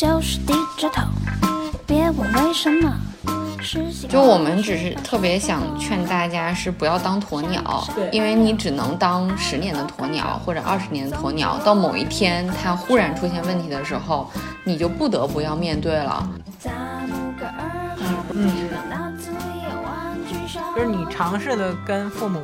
就是低着头，别问为什么。就我们只是特别想劝大家是不要当鸵鸟，因为你只能当十年的鸵鸟或者二十年的鸵鸟，到某一天它忽然出现问题的时候，你就不得不要面对了。嗯，就是你尝试的跟父母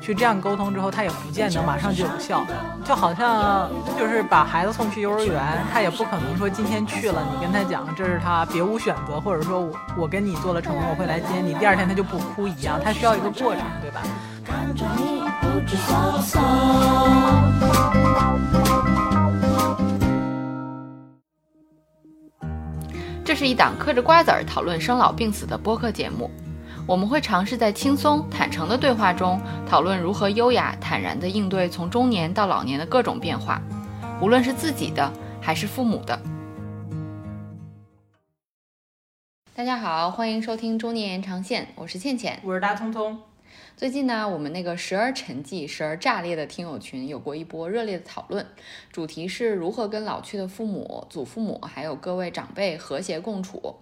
去这样沟通之后，他也不见得马上就有效。就好像就是把孩子送去幼儿园，他也不可能说今天去了，你跟他讲这是他别无选择，或者说我我跟你做了承诺，我会来接你，第二天他就不哭一样，他需要一个过程，对吧？这是一档嗑着瓜子儿讨论生老病死的播客节目，我们会尝试在轻松坦诚的对话中，讨论如何优雅坦然地应对从中年到老年的各种变化，无论是自己的还是父母的。大家好，欢迎收听中年延长线，我是倩倩。我是大聪聪，最近呢，我们那个时而沉寂、时而炸裂的听友群有过一波热烈的讨论，主题是如何跟老去的父母、祖父母还有各位长辈和谐共处。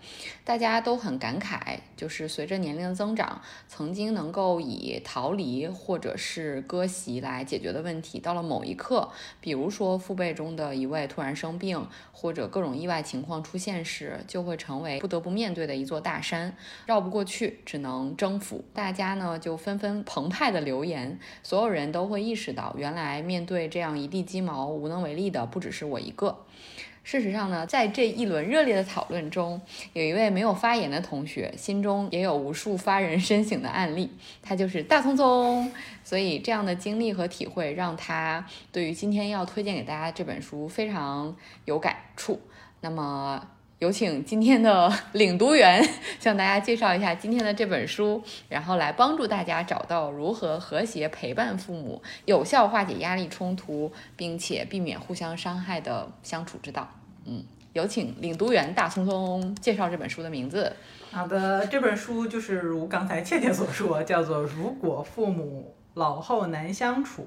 大家都很感慨，就是随着年龄的增长，曾经能够以逃离或者是割席来解决的问题，到了某一刻，比如说父辈中的一位突然生病，或者各种意外情况出现时，就会成为不得不面对的一座大山，绕不过去，只能征服。大家呢就纷纷澎湃的留言，所有人都会意识到，原来面对这样一地鸡毛，无能为力的不只是我一个。事实上呢，在这一轮热烈的讨论中，有一位没有发言的同学，心中也有无数发人深省的案例，他就是大聪聪。所以这样的经历和体会，让他对于今天要推荐给大家这本书非常有感触。那么，有请今天的 领读员向大家介绍一下今天的这本书，然后来帮助大家找到如何和谐陪伴父母，有效化解压力冲突，并且避免互相伤害的相处之道。嗯，有请领读员大聪聪介绍这本书的名字。好的，这本书就是如刚才倩倩所说，叫做《如果父母老后难相处》。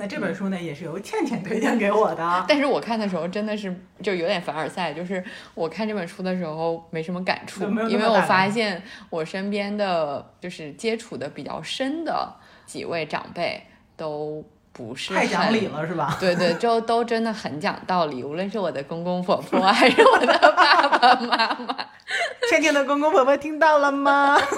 那这本书呢，也是由倩倩推荐给我的。但是我看的时候真的是就有点凡尔赛，就是我看这本书的时候没什么感触，因为我发现我身边的就是接触的比较深的几位长辈都不是太讲理了是吧？对对，就都真的很讲道理，无论是我的公公婆婆还是我的爸爸妈妈，倩倩的公公婆婆听到了吗？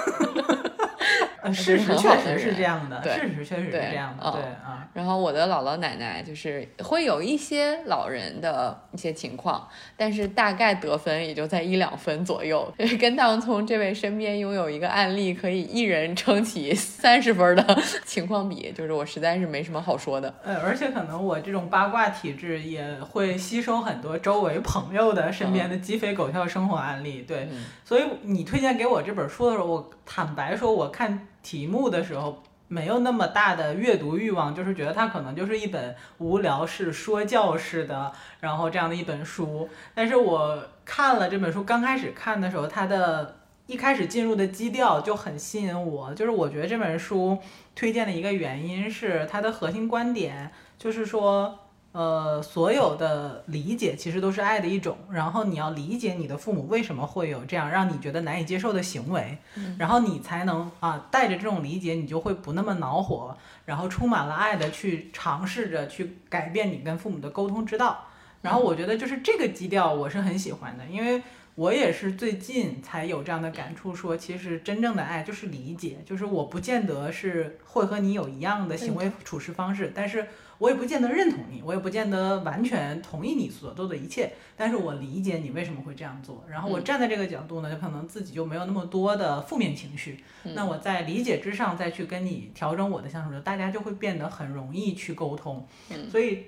呃，事实确实是这样的，对事实确实是对这样的，嗯对啊。然后我的姥姥奶奶就是会有一些老人的一些情况，但是大概得分也就在一两分左右。跟大王聪这位身边拥有一个案例可以一人撑起三十分的 情况比，就是我实在是没什么好说的。呃，而且可能我这种八卦体质也会吸收很多周围朋友的身边的鸡飞狗跳生活案例，对，嗯所以你推荐给我这本书的时候，我坦白说，我看题目的时候没有那么大的阅读欲望，就是觉得它可能就是一本无聊式说教式的，然后这样的一本书。但是我看了这本书，刚开始看的时候，它的一开始进入的基调就很吸引我，就是我觉得这本书推荐的一个原因是它的核心观点就是说。呃，所有的理解其实都是爱的一种，然后你要理解你的父母为什么会有这样让你觉得难以接受的行为，然后你才能啊带着这种理解，你就会不那么恼火，然后充满了爱的去尝试着去改变你跟父母的沟通之道。然后我觉得就是这个基调我是很喜欢的，因为我也是最近才有这样的感触说，其实真正的爱就是理解，就是我不见得是会和你有一样的行为处事方式，但是我也不见得认同你，我也不见得完全同意你所做的一切，但是我理解你为什么会这样做，然后我嗯。站在这个角度呢，就可能自己就没有那么多的负面情绪，嗯。那我在理解之上再去跟你调整我的相处，大家就会变得很容易去沟通，嗯。所以。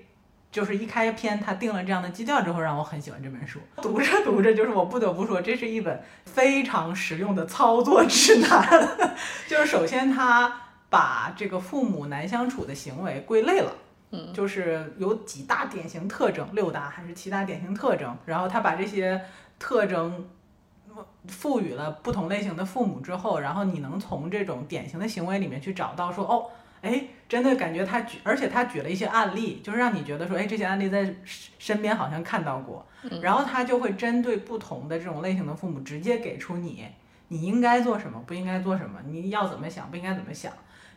就是一开篇，他定了这样的基调之后，让我很喜欢这本书。读着读着，就是我不得不说，这是一本非常实用的操作指南。就是首先，他把这个父母难相处的行为归类了。嗯就是有几大典型特征，六大还是七大典型特征，然后他把这些特征赋予了不同类型的父母之后，然后你能从这种典型的行为里面去找到说，哦，哎，真的感觉他举，而且他举了一些案例，就是让你觉得说，哎，这些案例在身身边好像看到过，然后他就会针对不同的这种类型的父母，直接给出你你应该做什么，不应该做什么，你要怎么想，不应该怎么想。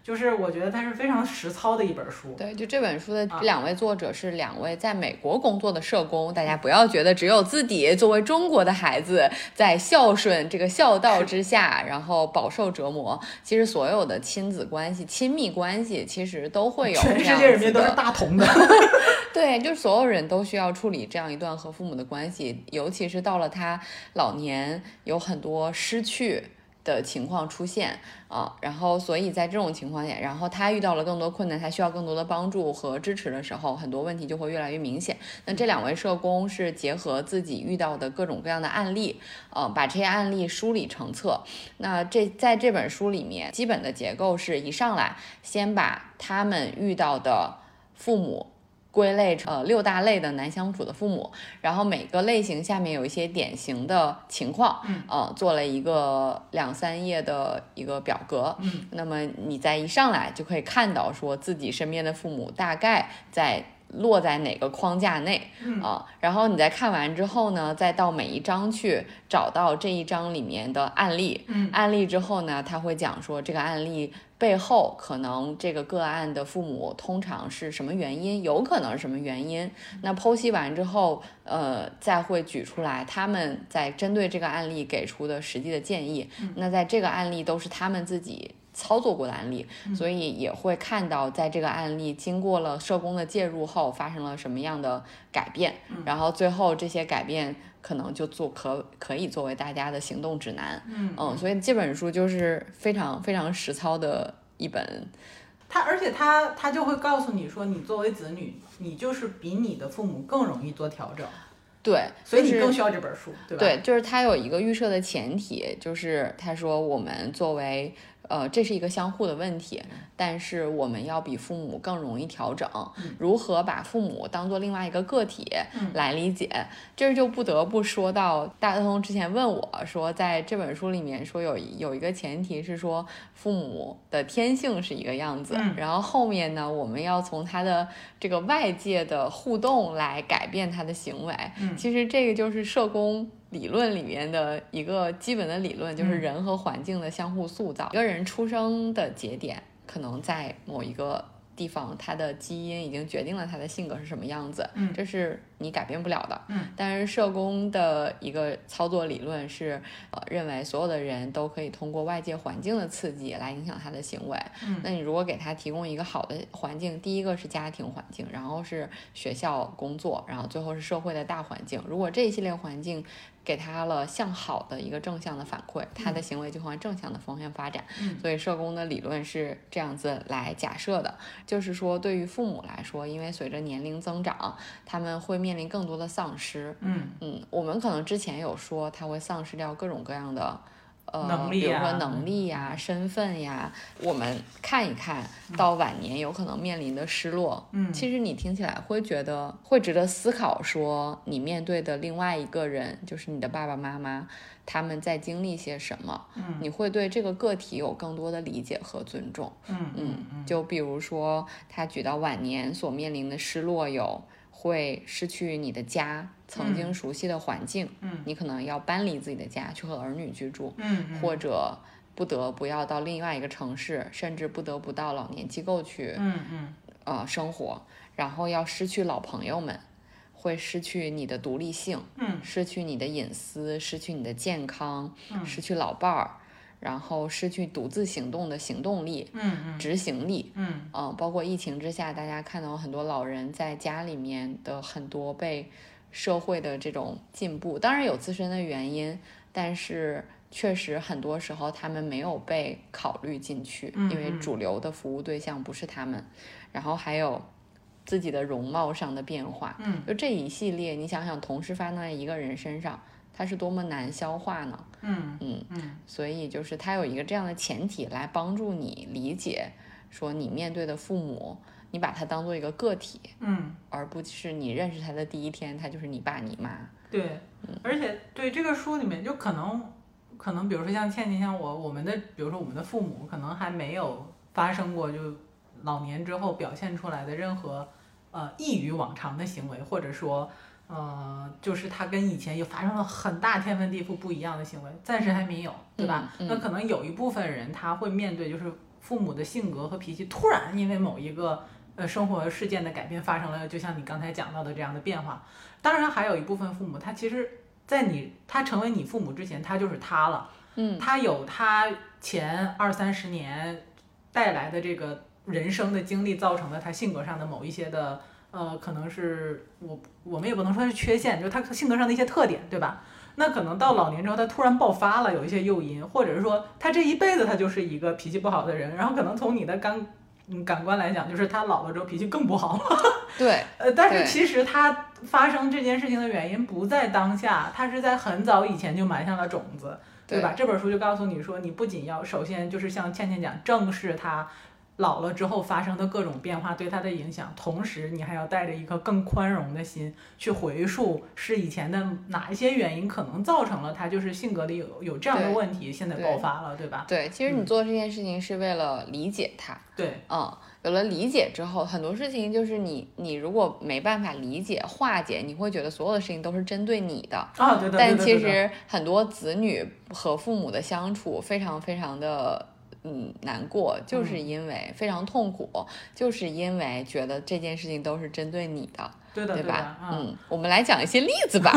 就是我觉得它是非常实操的一本书。对，就这本书的这两位作者是两位在美国工作的社工，大家不要觉得只有自己作为中国的孩子在孝顺这个孝道之下，然后饱受折磨。其实所有的亲子关系、亲密关系，其实都会有全世界人民都是大同的。对，就是所有人都需要处理这样一段和父母的关系，尤其是到了他老年，有很多失去。的情况出现啊，然后所以在这种情况下，然后他遇到了更多困难，他需要更多的帮助和支持的时候，很多问题就会越来越明显。那这两位社工是结合自己遇到的各种各样的案例，呃，把这些案例梳理成册。那这在这本书里面，基本的结构是一上来先把他们遇到的父母。归类成呃六大类的难相处的父母，然后每个类型下面有一些典型的情况，嗯，呃，做了一个两三页的一个表格，嗯，那么你在一上来就可以看到说自己身边的父母大概在。落在哪个框架内啊？然后你在看完之后呢，再到每一章去找到这一章里面的案例。嗯，案例之后呢，他会讲说这个案例背后可能这个个案的父母通常是什么原因，有可能是什么原因。那剖析完之后，呃，再会举出来他们在针对这个案例给出的实际的建议。那在这个案例都是他们自己。操作过的案例，所以也会看到，在这个案例经过了社工的介入后，发生了什么样的改变，然后最后这些改变可能就做可可以作为大家的行动指南。嗯嗯，所以这本书就是非常非常实操的一本。他而且他他就会告诉你说，你作为子女，你就是比你的父母更容易做调整。对，所以你更需要这本书，对吧？对，就是他有一个预设的前提，就是他说我们作为。呃，这是一个相互的问题，但是我们要比父母更容易调整。如何把父母当做另外一个个体来理解，这就不得不说到大通之前问我说，在这本书里面说有有一个前提是说父母的天性是一个样子，然后后面呢，我们要从他的这个外界的互动来改变他的行为。其实这个就是社工。理论里面的一个基本的理论就是人和环境的相互塑造。一个人出生的节点可能在某一个地方，他的基因已经决定了他的性格是什么样子，嗯，这是你改变不了的，嗯。但是社工的一个操作理论是，呃，认为所有的人都可以通过外界环境的刺激来影响他的行为，嗯。那你如果给他提供一个好的环境，第一个是家庭环境，然后是学校、工作，然后最后是社会的大环境。如果这一系列环境，给他了向好的一个正向的反馈，他的行为就会往正向的方向发展。嗯所以社工的理论是这样子来假设的，就是说对于父母来说，因为随着年龄增长，他们会面临更多的丧失。嗯嗯，我们可能之前有说他会丧失掉各种各样的。呃，比如说能力呀、身份呀，我们看一看到晚年有可能面临的失落。嗯，其实你听起来会觉得会值得思考，说你面对的另外一个人，就是你的爸爸妈妈，他们在经历些什么？嗯，你会对这个个体有更多的理解和尊重。嗯嗯，就比如说他举到晚年所面临的失落有。会失去你的家，曾经熟悉的环境，嗯，你可能要搬离自己的家去和儿女居住，嗯，或者不得不要到另外一个城市，甚至不得不到老年机构去，嗯嗯，呃，生活，然后要失去老朋友们，会失去你的独立性，嗯，失去你的隐私，失去你的健康，嗯，失去老伴儿。然后失去独自行动的行动力，嗯嗯，执行力，嗯嗯，包括疫情之下，大家看到很多老人在家里面的很多被社会的这种进步，当然有自身的原因，但是确实很多时候他们没有被考虑进去，因为主流的服务对象不是他们。然后还有自己的容貌上的变化，嗯，就这一系列，你想想，同时发生在一个人身上。它是多么难消化呢？嗯嗯嗯，所以就是它有一个这样的前提来帮助你理解，说你面对的父母，你把他当做一个个体，嗯，而不是你认识他的第一天，他就是你爸你妈。对，而且对这个书里面就可能可能，比如说像倩倩像我，我们的比如说我们的父母可能还没有发生过就老年之后表现出来的任何呃异于往常的行为，或者说呃就是他跟以前又发生了很大天翻地覆不一样的行为，暂时还没有，对吧？嗯嗯那可能有一部分人他会面对就是父母的性格和脾气突然因为某一个呃生活事件的改变发生了，就像你刚才讲到的这样的变化。当然，还有一部分父母他其实，在你他成为你父母之前，他就是他了。嗯他有他前二三十年带来的这个人生的经历造成的他性格上的某一些的呃，可能是我我们也不能说是缺陷，就是他性格上的一些特点，对吧？那可能到老年之后，他突然爆发了，有一些诱因，或者是说他这一辈子他就是一个脾气不好的人，然后可能从你的感嗯感官来讲，就是他老了之后脾气更不好了。对，呃，但是其实他发生这件事情的原因不在当下，他是在很早以前就埋下了种子。对吧？这本书就告诉你说，你不仅要首先就是像倩倩讲，正视他老了之后发生的各种变化对他的影响，同时你还要带着一颗更宽容的心去回溯是以前的哪一些原因可能造成了他就是性格里有有这样的问题，现在爆发了，对吧？对，其实你嗯做这件事情是为了理解他，对，嗯，有了理解之后，很多事情就是你你如果没办法理解化解，你会觉得所有的事情都是针对你的。啊，对对对但其实很多子女和父母的相处非常非常的嗯难过，就是嗯因为非常痛苦，就是因为觉得这件事情都是针对你的，对的对吧？嗯。嗯，我们来讲一些例子吧。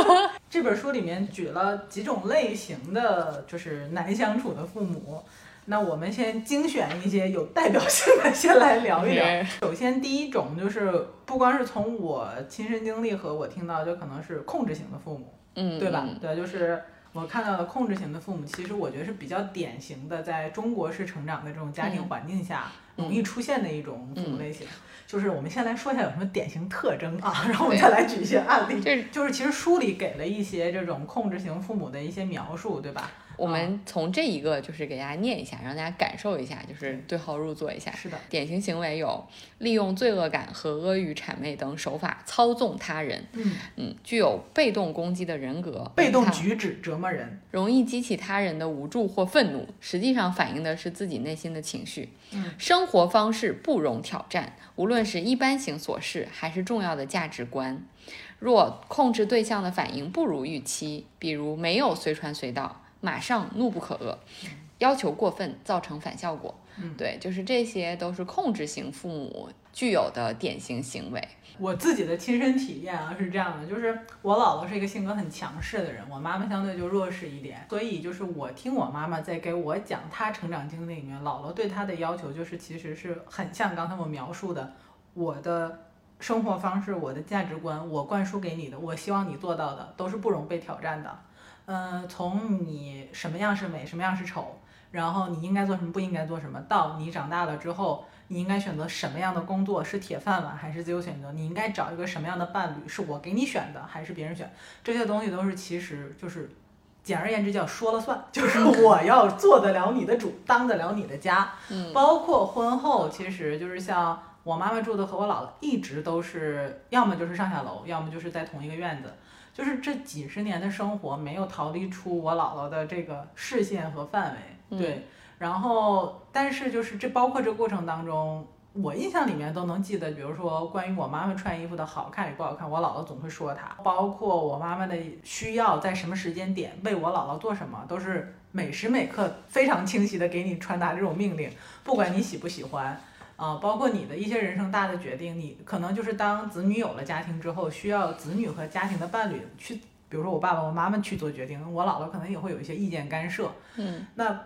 这本书里面举了几种类型的，就是难相处的父母。那我们先精选一些有代表性的，先来聊一聊。首先，第一种就是不光是从我亲身经历和我听到，就可能是控制型的父母，嗯，对吧？嗯对，就是我看到的控制型的父母，其实我觉得是比较典型的，在中国式成长的这种家庭嗯环境下嗯容易出现的一种父母类型。就是我们先来说一下有什么典型特征啊，然后我们再来举一些案例。这就是其实书里给了一些这种控制型父母的一些描述，对吧？我们从这一个就是给大家念一下，让大家感受一下，就是对号入座一下。是的，典型行为有利用罪恶感和阿谀谄媚等手法操纵他人，嗯，嗯，具有被动攻击的人格，被动举止折磨人，容易激起他人的无助或愤怒，实际上反映的是自己内心的情绪。嗯，生活方式不容挑战，无论是一般型琐事还是重要的价值观。若控制对象的反应不如预期，比如没有随传随到，马上怒不可遏，要求过分，造成反效果。嗯对，就是这些都是控制型父母具有的典型行为。我自己的亲身体验啊是这样的，就是我姥姥是一个性格很强势的人，我妈妈相对就弱势一点，所以就是我听我妈妈在给我讲她成长经历里面，姥姥对她的要求就是其实是很像刚才我描述的，我的生活方式、我的价值观，我灌输给你的，我希望你做到的，都是不容被挑战的。嗯，从你什么样是美，什么样是丑，然后你应该做什么，不应该做什么，到你长大了之后。你应该选择什么样的工作是铁饭碗还是自由选择？你应该找一个什么样的伴侣是我给你选的还是别人选？这些东西都是其实就是，简而言之叫说了算，就是我要做得了你的主，当得了你的家。嗯包括婚后，其实就是像我妈妈住的和我姥姥一直都是，要么就是上下楼，要么就是在同一个院子。就是这几十年的生活没有逃离出我姥姥的这个视线和范围，嗯对。然后，但是就是这包括这过程当中，我印象里面都能记得，比如说关于我妈妈穿衣服的好看与不好看，我姥姥总会说她。包括我妈妈的需要在什么时间点为我姥姥做什么，都是每时每刻非常清晰的给你传达这种命令，不管你喜不喜欢。啊、包括你的一些人生大的决定，你可能就是当子女有了家庭之后，需要子女和家庭的伴侣去，比如说我爸爸、我妈妈去做决定，我姥姥可能也会有一些意见干涉。嗯那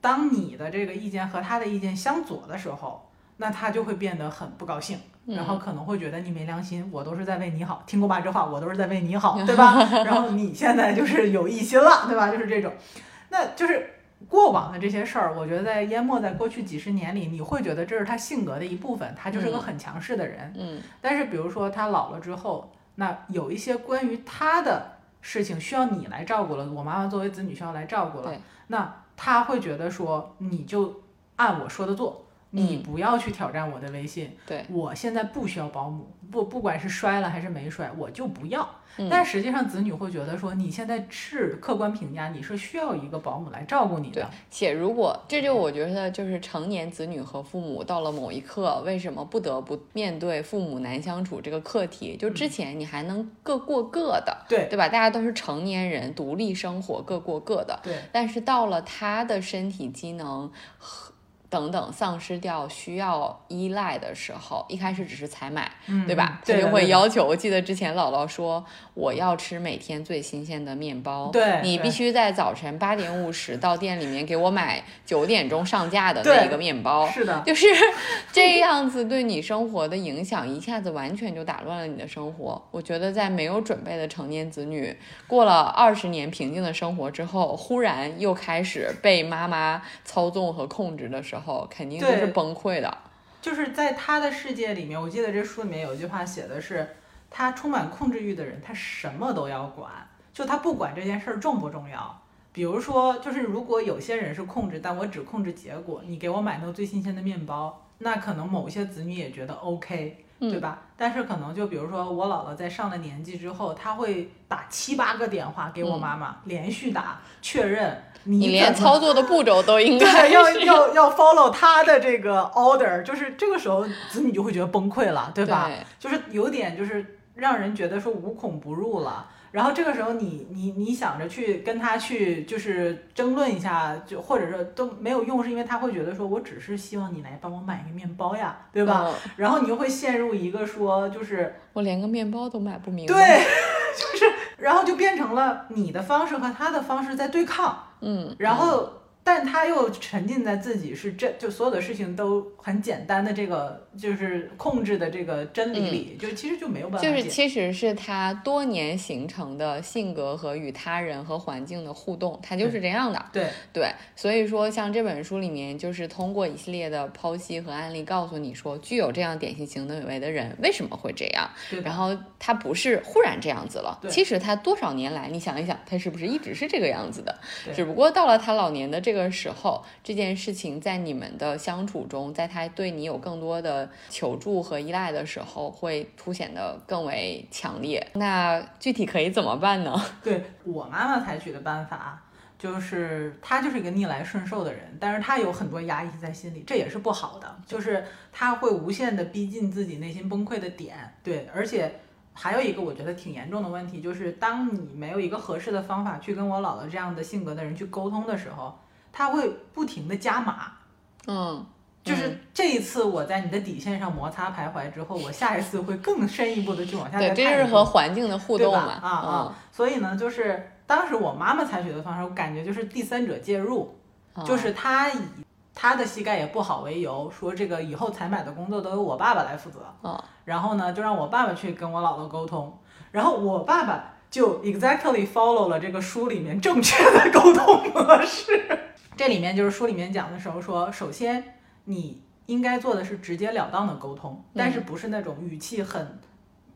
当你的这个意见和他的意见相左的时候，那他就会变得很不高兴，然后可能会觉得你没良心，我都是在为你好，听过爸？这话我都是在为你好，对吧？然后你现在就是有异心了，对吧？就是这种，那就是过往的这些事儿，我觉得在淹没在过去几十年里，你会觉得这是他性格的一部分，他就是个嗯很强势的人。嗯。但是比如说他老了之后，那有一些关于他的事情需要你来照顾了，我妈妈作为子女需要来照顾了，那他会觉得说你就按我说的做你嗯不要去挑战我的微信。对，我现在不需要保姆，不不管是摔了还是没摔，我就不要。嗯但实际上，子女会觉得说，你现在是客观评价，你是需要一个保姆来照顾你的。，且如果这就我觉得就是成年子女和父母到了某一刻，为什么不得不面对父母难相处这个课题？就之前你还能各过各的，对对吧？大家都是成年人，独立生活，各过各的。对但是到了他的身体机能和等等丧失掉需要依赖的时候，一开始只是采买，嗯对吧？他就会要求。我记得之前姥姥说，我要吃每天最新鲜的面包，你必须在早晨八点五十到店里面给我买九点钟上架的那一个面包。是的，就是 这样子对你生活的影响，一下子完全就打乱了你的生活。我觉得在没有准备的成年子女过了二十年平静的生活之后，忽然又开始被妈妈操纵和控制的时候，肯定就是对崩溃的。就是在他的世界里面，我记得这书里面有一句话写的是，他充满控制欲的人，他什么都要管，就他不管这件事儿重不重要。比如说，就是如果有些人是控制，但我只控制结果，你给我买那个最新鲜的面包，那可能某些子女也觉得 OK，嗯对吧？但是可能就比如说我姥姥在上了年纪之后，她会打七八个电话给我妈妈，连续打确认你连操作的步骤都应该对，要要要 follow 她的这个 order，就是这个时候子女就会觉得崩溃了，对吧？对就是有点就是让人觉得说无孔不入了。然后这个时候你你你想着去跟他去就是争论一下，就或者说都没有用，是因为他会觉得说我只是希望你来帮我买个面包呀，对吧？嗯然后你又会陷入一个说就是我连个面包都买不明白。对，就是然后就变成了你的方式和他的方式在对抗。嗯，然后，但他又沉浸在自己是真，就所有的事情都很简单的这个就是控制的这个真理里，就其实就没有办法就是其实是他多年形成的性格和与他人和环境的互动，他就是这样的。对对，所以说像这本书里面，就是通过一系列的剖析和案例，告诉你说，具有这样典型行为的人为什么会这样，然后他不是忽然这样子了，其实他多少年来，你想一想，他是不是一直是这个样子的？只不过到了他老年的这个的时候，这件事情在你们的相处中，在他对你有更多的求助和依赖的时候，会凸显得更为强烈。那具体可以怎么办呢？对我妈妈采取的办法。就是她就是一个逆来顺受的人，但是她有很多压抑在心里，这也是不好的。就是她会无限的逼近自己内心崩溃的点，对，而且还有一个我觉得挺严重的问题，就是当你没有一个合适的方法去跟我姥姥这样的性格的人去沟通的时候，他会不停的加码。嗯，就是这一次我在你的底线上摩擦徘徊之后，我下一次会更深一步的去往下对，这就是和环境的互动嘛。啊啊！所以呢，就是当时我妈妈采取的方式，我感觉就是第三者介入，嗯，就是她以他的膝盖也不好为由，说这个以后采买的工作都由我爸爸来负责。嗯然后呢，就让我爸爸去跟我姥姥沟通，然后我爸爸就 exactly follow 了这个书里面正确的沟通模式。这里面就是书里面讲的时候说，首先你应该做的是直截了当的沟通，但是不是那种语气很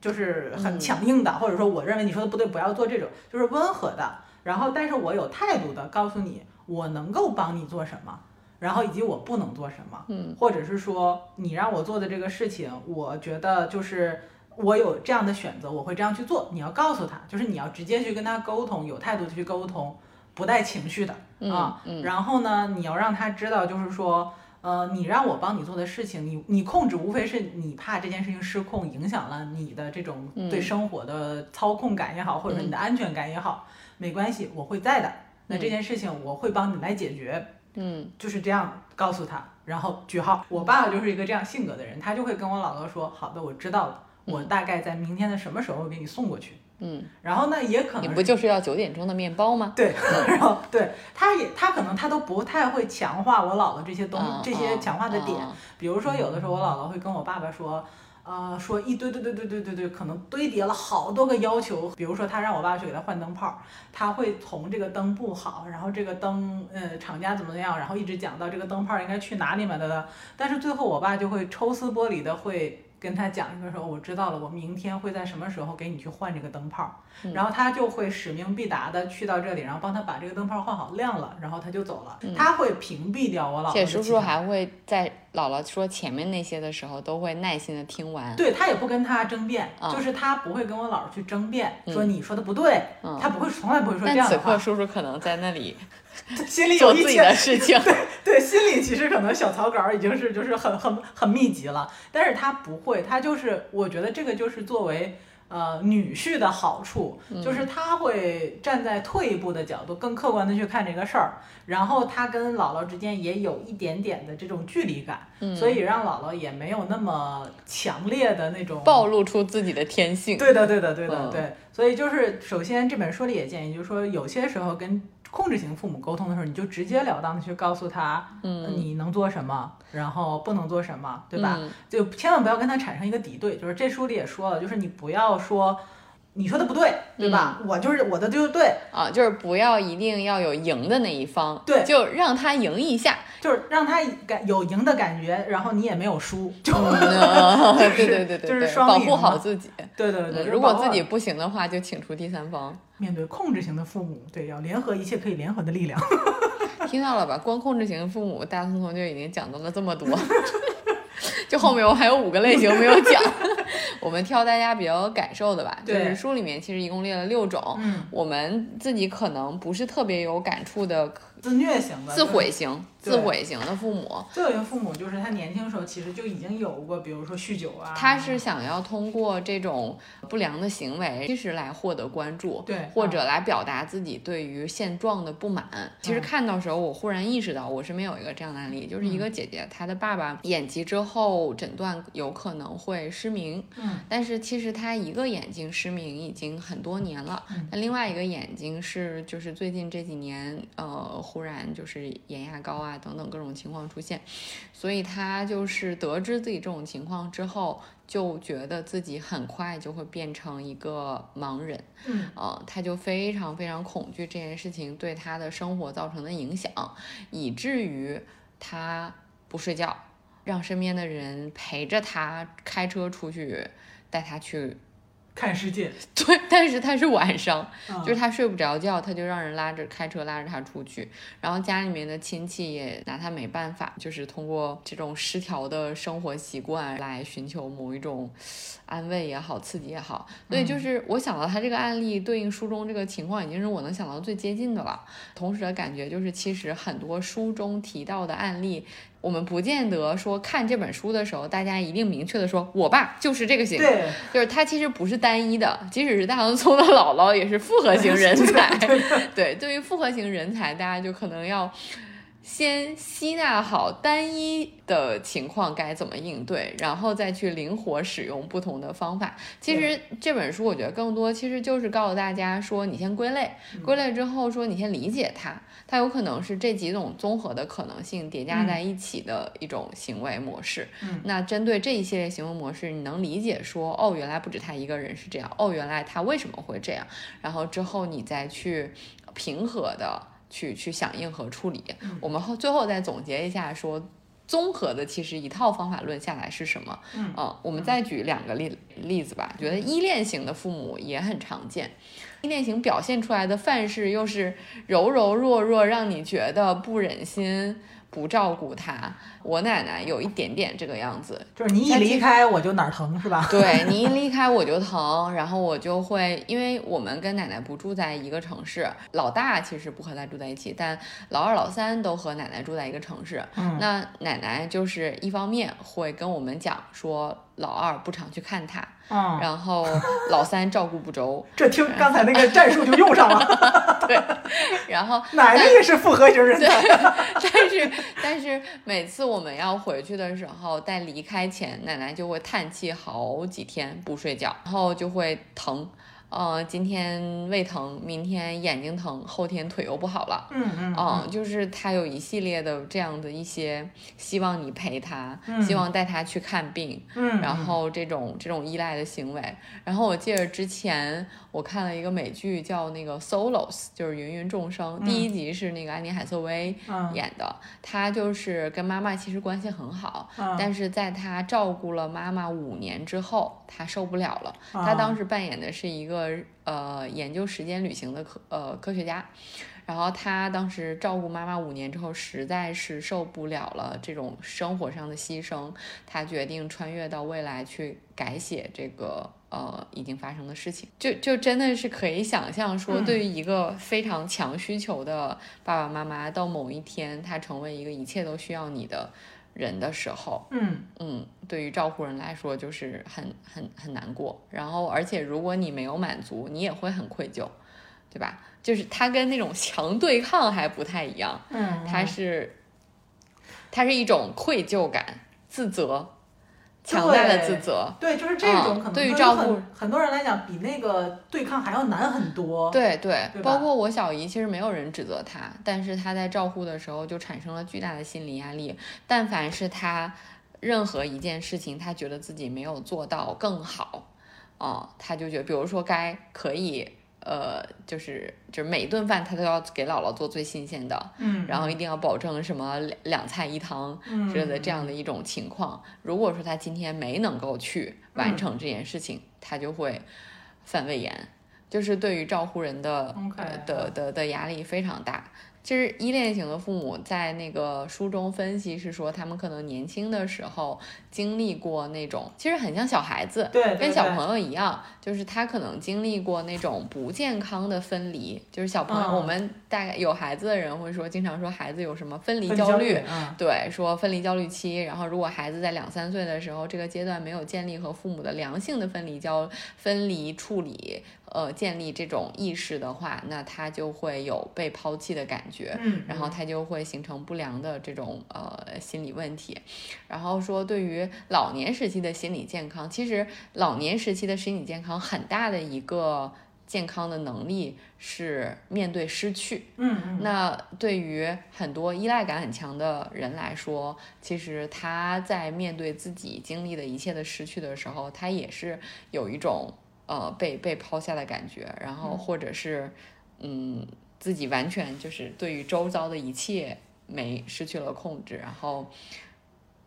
就是很嗯强硬的，或者说我认为你说的不对，不要做这种，就是温和的。然后，但是我有态度的告诉你，我能够帮你做什么，然后以及我不能做什么，嗯，或者是说你让我做的这个事情，我觉得就是我有这样的选择，我会这样去做。你要告诉他，就是你要直接去跟他沟通，有态度的去沟通，不带情绪的啊。嗯然后呢，你要让他知道，就是说。呃，你让我帮你做的事情，你你控制，无非是你怕这件事情失控，影响了你的这种嗯对生活的操控感也好，或者说你的安全感也好，没关系，我会在的。那这件事情我会帮你来解决。嗯就是这样告诉他，然后句号。我爸爸就是一个这样性格的人，他就会跟我姥姥说：“好的，我知道了，我大概在明天的什么时候给你送过去。嗯，”然后呢，也可能你不就是要九点钟的面包吗？对，然后对，他也他可能他都不太会强化我姥姥这些东嗯这些强化的点，嗯比如说有的时候我姥姥会跟我爸爸说。呃，说一堆堆堆堆堆堆堆，可能堆叠了好多个要求。比如说，他让我爸去给他换灯泡，他会从这个灯不好，然后这个灯，呃，厂家怎么样，然后一直讲到这个灯泡应该去哪里买的的。但是最后，我爸就会抽丝剥离的会跟他讲一个说，我知道了，我明天会在什么时候给你去换这个灯泡。嗯然后他就会使命必达的去到这里，然后帮他把这个灯泡换好亮了，然后他就走了。嗯他会屏蔽掉我姥姥的且叔叔还会在姥姥说前面那些的时候，都会耐心的听完。对他也不跟他争辩，啊就是他不会跟我姥姥去争辩，嗯说你说的不对，嗯他不会从来不会说这但此刻样的话，叔叔可能在那里 心里做自己有一千的事情。对对，心里其实可能小草稿已经是就是很很很密集了，但是他不会，他就是我觉得这个就是作为呃女婿的好处，嗯就是他会站在退一步的角度，更客观的去看这个事儿，然后他跟姥姥之间也有一点点的这种距离感，嗯所以让姥姥也没有那么强烈的那种暴露出自己的天性。对的，对的，对的，嗯对。所以就是，首先这本书里也建议，就是说，有些时候跟控制型父母沟通的时候，你就直截了当的去告诉他，嗯呃你能做什么，然后不能做什么，对吧？嗯就千万不要跟他产生一个敌对。就是这书里也说了，就是你不要说你说的不对，对吧？嗯我就是我的就是对，啊，就是不要一定要有赢的那一方，对就让他赢一下。就是让他感有赢的感觉，然后你也没有输，就、嗯，对对对对对，就是双保护好自己。对对对。如果自己不行的话，就请出第三方。面对控制型的父母，对，要联合一切可以联合的力量。听到了吧？光控制型父母，大聪聪就已经讲到了这么多，就后面我还有五个类型没有讲，我们挑大家比较有感受的吧。就是书里面其实一共列了六种，嗯，我们自己可能不是特别有感触的自虐型的，自毁型、自毁型的父母，这个父母就是他年轻时候其实就已经有过，比如说酗酒啊，他是想要通过这种不良的行为，其实来获得关注，对或者来表达自己对于现状的不满。其实嗯看到时候，我忽然意识到，我身边有一个这样的案例，就是一个姐姐，她的爸爸眼疾之后诊断有可能会失明，嗯但是其实他一个眼睛失明已经很多年了，嗯那另外一个眼睛是就是最近这几年呃忽然就是眼压高啊等等各种情况出现，所以他就是得知自己这种情况之后，就觉得自己很快就会变成一个盲人，嗯呃，他就非常非常恐惧这件事情对他的生活造成的影响，以至于他不睡觉，让身边的人陪着他开车出去，带他去。看世界，对，但是他是晚上，嗯就是他睡不着觉，他就让人拉着开车拉着他出去，然后家里面的亲戚也拿他没办法，就是通过这种失调的生活习惯来寻求某一种安慰也好，刺激也好。所以就是我想到他这个案例对应书中这个情况，已经是我能想到最接近的了。同时的感觉就是，其实很多书中提到的案例。我们不见得说看这本书的时候，大家一定明确的说，我爸就是这个型，对，就是他其实不是单一的，即使是大洋葱的姥姥也是复合型人才。对，对于复合型人才，大家就可能要先吸纳好单一的情况该怎么应对，然后再去灵活使用不同的方法。其实这本书我觉得更多其实就是告诉大家说，你先归类，归类之后说你先理解它，它有可能是这几种综合的可能性叠加在一起的一种行为模式。嗯那针对这一系列行为模式，你能理解说，哦，原来不止他一个人是这样，哦，原来他为什么会这样，然后之后你再去平和的去去响应和处理。我们后最后再总结一下说。综合的其实一套方法论下来是什么？嗯呃我们再举两个例例子吧。觉得依恋型的父母也很常见，依恋型表现出来的范式又是柔柔弱弱，让你觉得不忍心不照顾他。我奶奶有一点点这个样子，就是你一离开我就哪儿疼是吧？对你一离开我就疼，然后我就会，因为我们跟奶奶不住在一个城市，老大其实不和他住在一起，但老二、老三都和奶奶住在一个城市。嗯那奶奶就是一方面会跟我们讲说，老二不常去看他，嗯，然后老三照顾不周，这听刚才那个 战术就用上了，对，然后 奶奶也是复合型人对才，，但是但是每次我们要回去的时候，在离开前，奶奶就会叹气好几天不睡觉，然后就会疼。呃，今天胃疼，明天眼睛疼，后天腿又不好了。嗯就是他有一系列的这样的一些希望你陪他，嗯希望带他去看病，嗯，然后这种这种依赖的行为。然后我记得之前我看了一个美剧叫那个《Solos》，就是芸芸众生，第一集是那个安妮海瑟薇嗯。演的，她就是跟妈妈其实关系很好，嗯。但是在她照顾了妈妈五年之后，她受不了了。她当时扮演的是一个呃研究时间旅行的科呃科学家。然后他当时照顾妈妈五年之后，实在是受不了了这种生活上的牺牲，他决定穿越到未来去改写这个呃已经发生的事情。就就真的是可以想象说，嗯对于一个非常强需求的爸爸妈妈，到某一天他成为一个一切都需要你的人的时候，嗯嗯，对于照顾人来说就是很很很难过。然后，而且如果你没有满足，你也会很愧疚，对吧？就是他跟那种强对抗还不太一样，嗯，它是它是一种愧疚感、自责、强大的自责。对，就是这种可能嗯对于于照顾很很多人来讲，比那个对抗还要难很多。对对，包括我小姨，其实没有人指责她，但是她在照护的时候就产生了巨大的心理压力。但凡是她任何一件事情，她觉得自己没有做到更好，啊、她就觉得，比如说该可以，呃，就是就是每顿饭他都要给姥姥做最新鲜的，嗯，然后一定要保证什么两两菜一汤之类的这样的一种情况。如果说他今天没能够去完成这件事情，他就会犯胃炎，就是对于照护人的呃的的的压力非常大。其实依恋型的父母在那个书中分析是说，他们可能年轻的时候经历过那种，其实很像小孩子，对对对跟小朋友一样，就是他可能经历过那种不健康的分离，就是小朋友，嗯。我们大概有孩子的人会说，经常说孩子有什么分离分焦虑，嗯。对，说分离焦虑期，然后如果孩子在两三岁的时候，这个阶段没有建立和父母的良性的分离焦分离处理，呃，建立这种意识的话，那他就会有被抛弃的感觉，嗯，然后他就会形成不良的这种呃心理问题。然后说对于老年时期的心理健康，其实老年时期的心理健康很大的一个健康的能力是面对失去。嗯嗯，那对于很多依赖感很强的人来说，其实他在面对自己经历的一切的失去的时候，他也是有一种呃被被抛下的感觉，然后或者是嗯自己完全就是对于周遭的一切没失去了控制，然后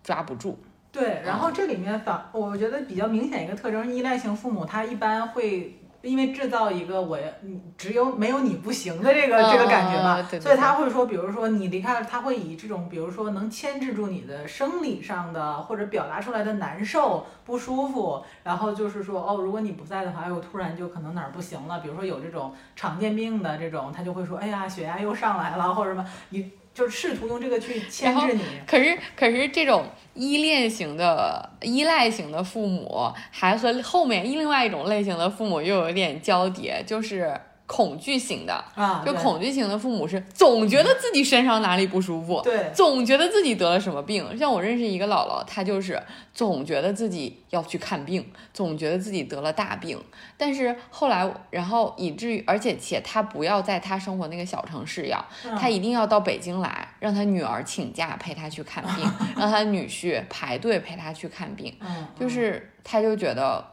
抓不住。对，然后这里面反我觉得比较明显一个特征，依赖型父母他一般会。因为制造一个我你只有没有你不行的这个、这个感觉嘛，嗯对对所以他会说，比如说你离开了，他会以这种比如说能牵制住你的生理上的或者表达出来的难受、不舒服，然后就是说哦，如果你不在的话，哎我突然就可能哪儿不行了，比如说有这种常见病的这种，他就会说，哎呀血压又上来了，或者什么，你就是试图用这个去牵制你。可是，可是这种依恋型的、依赖型的父母，还和后面另外一种类型的父母又有点交叠，就是恐惧型的。啊，就恐惧型的父母是总觉得自己身上哪里不舒服，对总觉得自己得了什么病。像我认识一个姥姥，她就是总觉得自己要去看病，总觉得自己得了大病。但是后来，然后以至于，而且且她不要在她生活那个小城市要，嗯她一定要到北京来，让她女儿请假陪她去看病，让她女婿排队陪她去看病。嗯，就是她就觉得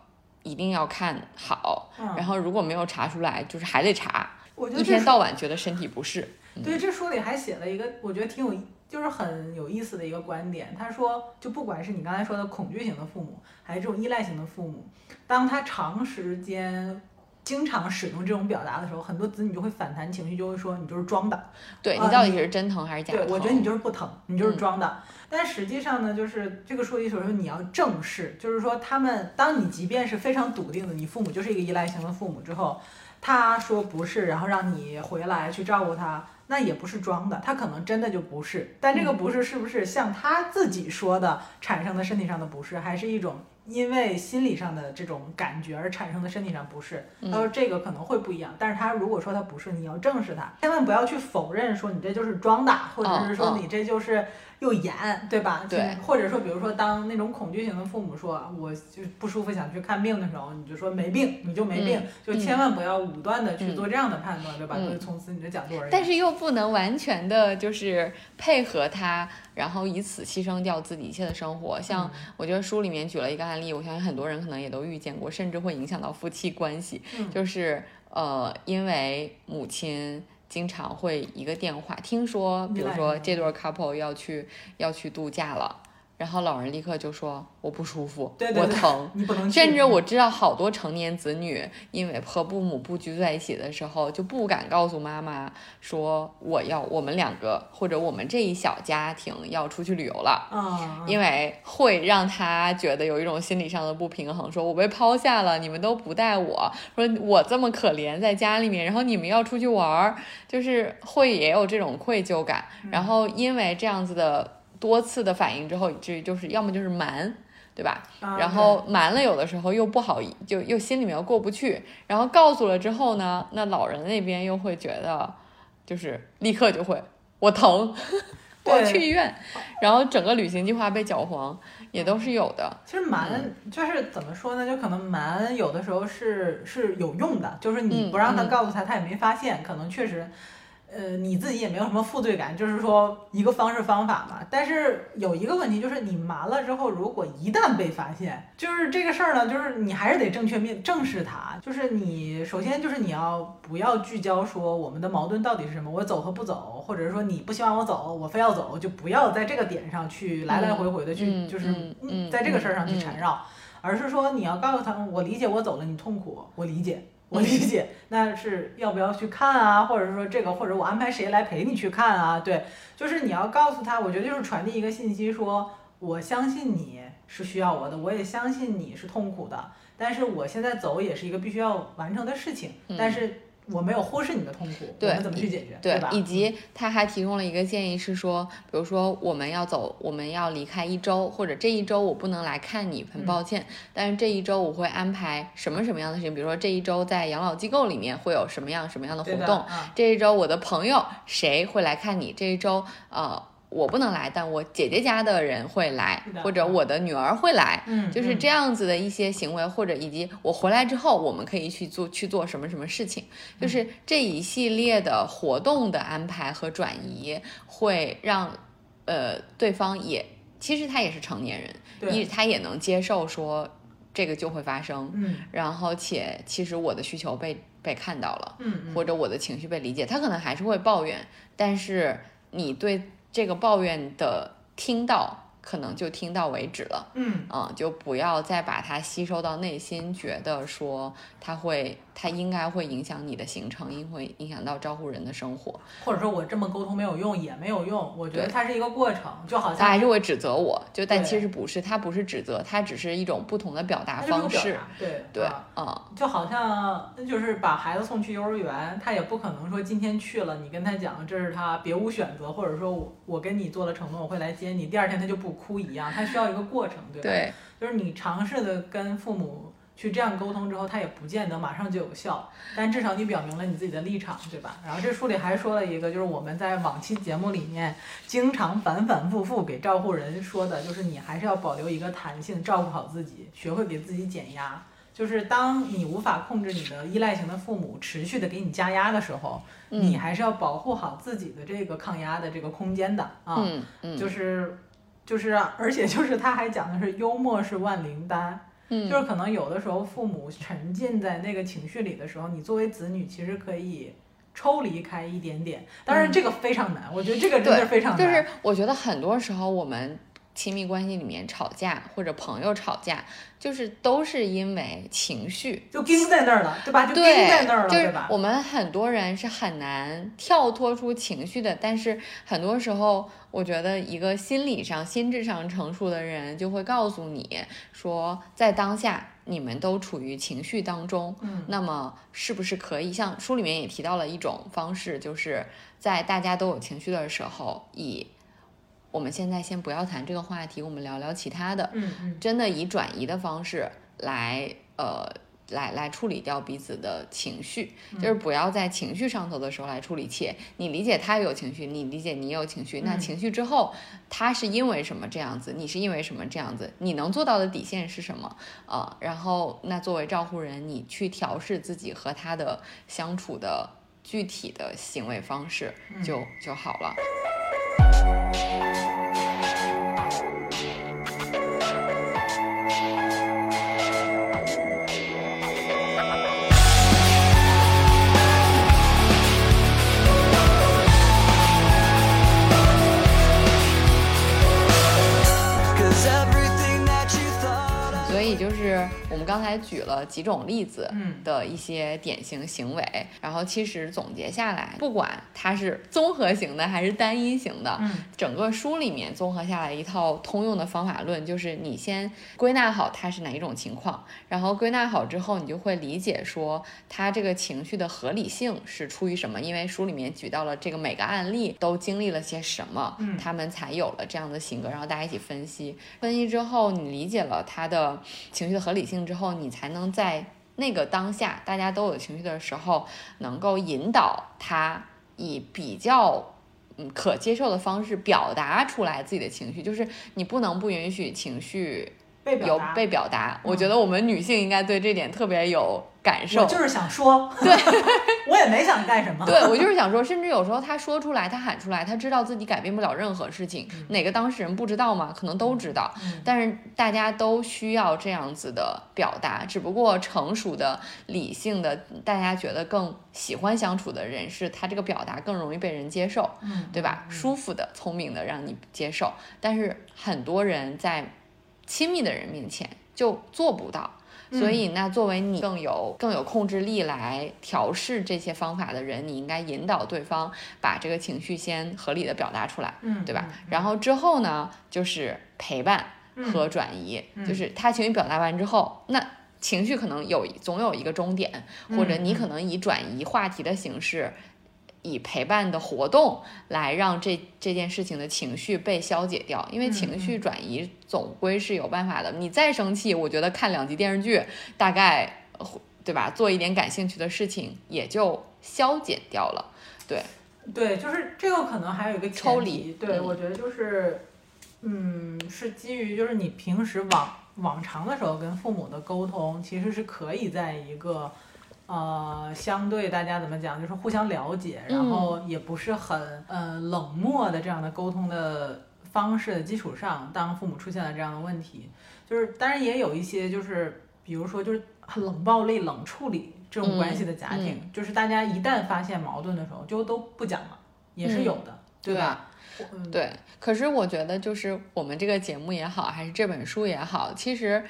一定要看好，嗯然后如果没有查出来，就是还得查。我觉得一天到晚觉得身体不适。对，这书里还写了一个，我觉得挺有，就是很有意思的一个观点。他说，就不管是你刚才说的恐惧型的父母，还是这种依赖型的父母，当他长时间、经常使用这种表达的时候，很多子女就会反弹情绪，就会说你就是装的。啊对你到底是真疼还是假对，疼？我觉得你就是不疼，你就是嗯装的。但实际上呢，就是这个书里所说，你要正视，就是说他们，当你即便是非常笃定的，你父母就是一个依赖型的父母之后，他说不是，然后让你回来去照顾他，那也不是装的，他可能真的就不是。但这个不是是不是像他自己说的产生的身体上的不适，还是一种因为心理上的这种感觉而产生的身体上不适？他说这个可能会不一样，但是他如果说他不是，你要正视他，千万不要去否认说你这就是装的，或者是说你这就是又严，对吧？对或者说比如说当那种恐惧型的父母说我就不舒服想去看病的时候，你就说没病，你就没病，嗯就千万不要武断的去嗯做这样的判断，对吧？嗯就是从此你的角度而言。但是又不能完全的就是配合他，然后以此牺牲掉自己一切的生活。像我觉得书里面举了一个案例，我相信很多人可能也都遇见过，甚至会影响到夫妻关系。嗯就是呃，因为母亲经常会一个电话，听说比如说这对 couple 要去要去度假了。然后老人立刻就说我不舒服，对对对我疼。你不能去甚至我知道好多成年子女，因为和父母不居在一起的时候，就不敢告诉妈妈说我要我们两个或者我们这一小家庭要出去旅游了。啊，因为会让他觉得有一种心理上的不平衡，说我被抛下了，你们都不带我，说我这么可怜在家里面，然后你们要出去玩儿，就是会也有这种愧疚感。然后因为这样子的多次的反应之后，以至于就是要么就是瞒。对吧？啊然后瞒了，有的时候又不好，就又心里面又过不去。然后告诉了之后呢，那老人那边又会觉得，就是立刻就会我疼，我要去医院。然后整个旅行计划被搅黄，也都是有的。其实瞒就是怎么说呢？就可能瞒有的时候是是有用的，就是你嗯不让他嗯告诉他，他也没发现，可能确实。呃，你自己也没有什么负罪感，就是说一个方式方法嘛。但是有一个问题，就是你瞒了之后，如果一旦被发现，就是这个事儿呢，就是你还是得正确面正视它。就是你首先就是你要不要聚焦说我们的矛盾到底是什么，我走和不走，或者是说你不希望我走，我非要走，就不要在这个点上去来来回回的去，嗯就是嗯嗯在这个事儿上去嗯缠绕。而是说你要告诉他们，我理解我走了，你痛苦，我理解，我理解，那是要不要去看啊，或者说这个，或者我安排谁来陪你去看啊？对，就是你要告诉他，我觉得就是传递一个信息说，我相信你是需要我的，我也相信你是痛苦的，但是我现在走也是一个必须要完成的事情，但是我没有忽视你的痛苦，我对们怎么去解决，对，吧？以及他还提供了一个建议是说，比如说我们要走，我们要离开一周，或者这一周我不能来看你，很抱歉，但是这一周我会安排什么什么样的事情，比如说这一周在养老机构里面会有什么样什么样的活动，啊这一周我的朋友谁会来看你，这一周呃。我不能来，但我姐姐家的人会来，或者我的女儿会来，嗯，就是嗯这样子的一些行为，或者以及我回来之后，我们可以去做去做什么什么事情，就是这一系列的活动的安排和转移，会让呃对方也其实他也是成年人，一，他也能接受说这个就会发生，嗯。然后且其实我的需求被被看到了，嗯嗯，或者我的情绪被理解，他可能还是会抱怨，但是你对这个抱怨的听到，可能就听到为止了。嗯嗯，就不要再把它吸收到内心，觉得说它会，它应该会影响你的行程，应会影响到招呼人的生活，或者说我这么沟通没有用，也没有用，我觉得对它是一个过程，就好像他还是会指责我，就但其实不是，他不是指责，他只是一种不同的表达方式。对对啊，嗯，就好像就是把孩子送去幼儿园，他也不可能说今天去了，你跟他讲这是他别无选择，或者说我我跟你做了承诺我会来接你，第二天他就不哭一样，他需要一个过程，对吧？对，就是你尝试的跟父母去这样沟通之后，他也不见得马上就有效，但至少你表明了你自己的立场，对吧？然后这书里还说了一个，就是我们在往期节目里面经常反反复复给照顾人说的，就是你还是要保留一个弹性，照顾好自己，学会给自己减压。就是当你无法控制你的依赖型的父母持续的给你加压的时候，你嗯还是要保护好自己的这个抗压的这个空间的啊。嗯嗯，就是就是，而且就是他还讲的是幽默是万灵丹，嗯就是可能有的时候父母沉浸在那个情绪里的时候，你作为子女其实可以抽离开一点点。当然这个非常难，我觉得这个真的非常难。就是我觉得很多时候我们亲密关系里面吵架或者朋友吵架，就是都是因为情绪。就盯在那儿了，对吧？就盯对，在那儿了，就是对吧？我们很多人是很难跳脱出情绪的，但是很多时候，我觉得一个心理上、心智上成熟的人就会告诉你说，在当下你们都处于情绪当中，嗯那么是不是可以像书里面也提到了一种方式，就是在大家都有情绪的时候，以我们现在先不要谈这个话题，我们聊聊其他的，嗯嗯，真的以转移的方式来呃来来处理掉彼此的情绪，就是不要在情绪上头的时候来处理。切你理解他有情绪，你理解你有情绪，那嗯情绪之后他是因为什么这样子，你是因为什么这样子，你能做到的底线是什么啊、然后那作为照顾人，你去调试自己和他的相处的具体的行为方式就、就好了。刚才举了几种例子，嗯。的一些典型行为，然后其实总结下来，不管它是综合型的还是单一型的，嗯整个书里面综合下来一套通用的方法论，就是你先归纳好它是哪一种情况，然后归纳好之后，你就会理解说它这个情绪的合理性是出于什么，因为书里面举到了这个每个案例都经历了些什么，嗯他们才有了这样的性格，然后大家一起分析，分析之后你理解了他的情绪的合理性之后，你才能在那个当下大家都有情绪的时候，能够引导他以比较。嗯，可接受的方式表达出来自己的情绪，就是你不能不允许情绪有被表达。被表达。我嗯觉得我们女性应该对这点特别有感受。我就是想说，对，我也没想干什么。对我 就是想说，甚至有时候他说出来，他喊出来，他知道自己改变不了任何事情。哪个当事人不知道吗？可能都知道，嗯但是大家都需要这样子的表达。只不过成熟的、理性的，大家觉得更喜欢相处的人，是他这个表达更容易被人接受，嗯，对吧？舒服的、聪明的让你接受，但是很多人在亲密的人面前就做不到。所以，那作为你更有更有控制力来调试这些方法的人，你应该引导对方把这个情绪先合理的表达出来，嗯，对吧？嗯？然后之后呢，就是陪伴嗯和转移，嗯就是他情绪表达完之后，那情绪可能有总有一个终点，或者你可能以转移话题的形式。以陪伴的活动来让这这件事情的情绪被消解掉，因为嗯情绪转移总归是有办法的。你再生气，我觉得看两集电视剧，大概呃对吧？做一点感兴趣的事情也就消减掉了。对，对，就是这个可能还有一个抽离对，嗯我觉得就是，嗯，是基于就是你平时往往常的时候跟父母的沟通，其实是可以在一个。呃，相对大家怎么讲，就是互相了解，然嗯。后也不是很呃冷漠的这样的沟通的方式的基础上，当父母出现了这样的问题，就是当然也有一些就是比如说就是很冷暴力、冷处理这种关系的家庭，嗯就是大家一旦发现矛盾的时候，就都不讲了，也是有的，对吧？嗯，对，可是我觉得，就是我们这个节目也好，还是这本书也好，其实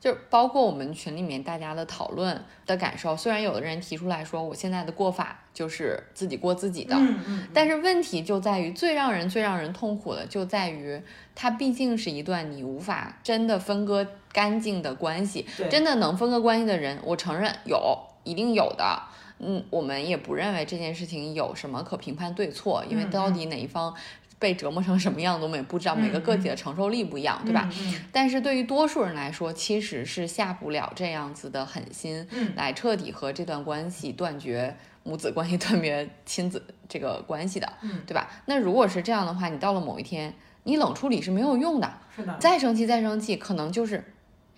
就包括我们群里面大家的讨论的感受。虽然有的人提出来说，我现在的过法就是自己过自己的，嗯嗯，但是问题就在于，最让人最让人痛苦的就在于，它毕竟是一段你无法真的分割干净的关系。真的能分割关系的人，我承认有，一定有的。嗯，我们也不认为这件事情有什么可评判对错，因为嗯到底哪一方被折磨成什么样子，我们也不知道，每个个体的承受力不一样，对吧？但是对于多数人来说，其实是下不了这样子的狠心，嗯。来彻底和这段关系断绝母子关系、断绝亲子这个关系的，嗯。对吧？那如果是这样的话，你到了某一天，你冷处理是没有用的，是的，再生气再生气，可能就是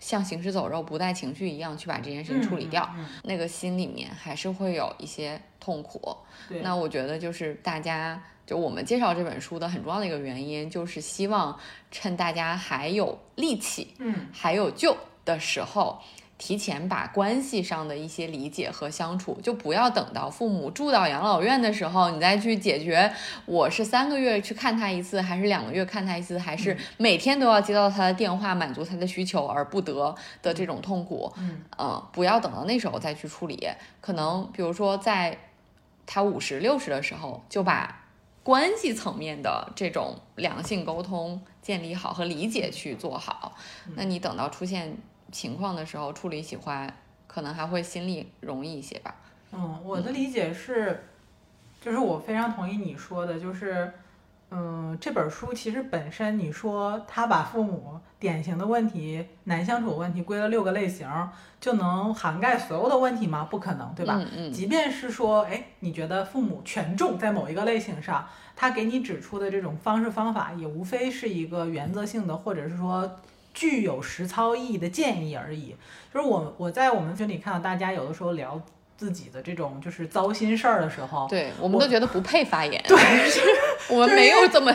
像行尸走肉、不带情绪一样去把这件事情处理掉，嗯，嗯那个心里面还是会有一些痛苦。那我觉得就是大家，就我们介绍这本书的很重要的一个原因，就是希望趁大家还有力气、嗯还有救的时候。提前把关系上的一些理解和相处，就不要等到父母住到养老院的时候，你再去解决。我是三个月去看他一次，还是两个月看他一次，还是每天都要接到他的电话，满足他的需求而不得的这种痛苦。嗯呃，不要等到那时候再去处理。可能比如说在他五十六十的时候，就把关系层面的这种良性沟通建立好和理解去做好。那你等到出现情况的时候，处理起来可能还会心里容易一些吧。嗯，我的理解是，就是我非常同意你说的，就是，嗯，这本书其实本身你说他把父母典型的问题、难相处问题归了六个类型，就能涵盖所有的问题吗？不可能，对吧？嗯嗯即便是说，哎，你觉得父母权重在某一个类型上，他给你指出的这种方式方法，也无非是一个原则性的，或者是说具有实操意义的建议而已。就是我我在我们群里看到大家有的时候聊自己的这种就是糟心事儿的时候，对我们都觉得不配发言，对，我们没有这么。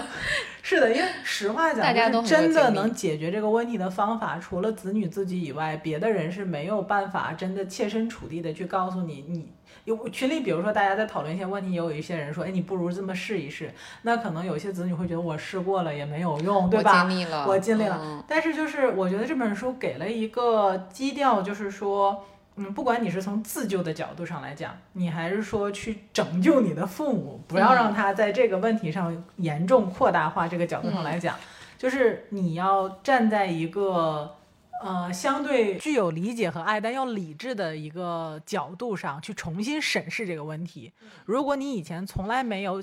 是的，因为实话讲，大家都真的能解决这个问题的方法，除了子女自己以外，别的人是没有办法真的切身处地的去告诉你。你有群里，比如说大家在讨论一些问题，也有一些人说，哎，你不如这么试一试。那可能有些子女会觉得我试过了也没有用，对吧？我尽力了，我尽力了。但是就是我觉得这本书给了一个基调，就是说。嗯，不管你是从自救的角度上来讲，你还是说去拯救你的父母，不要让他在这个问题上严重扩大化。这个角度上来讲，就是你要站在一个呃相对具有理解和爱，但要理智的一个角度上去重新审视这个问题。如果你以前从来没有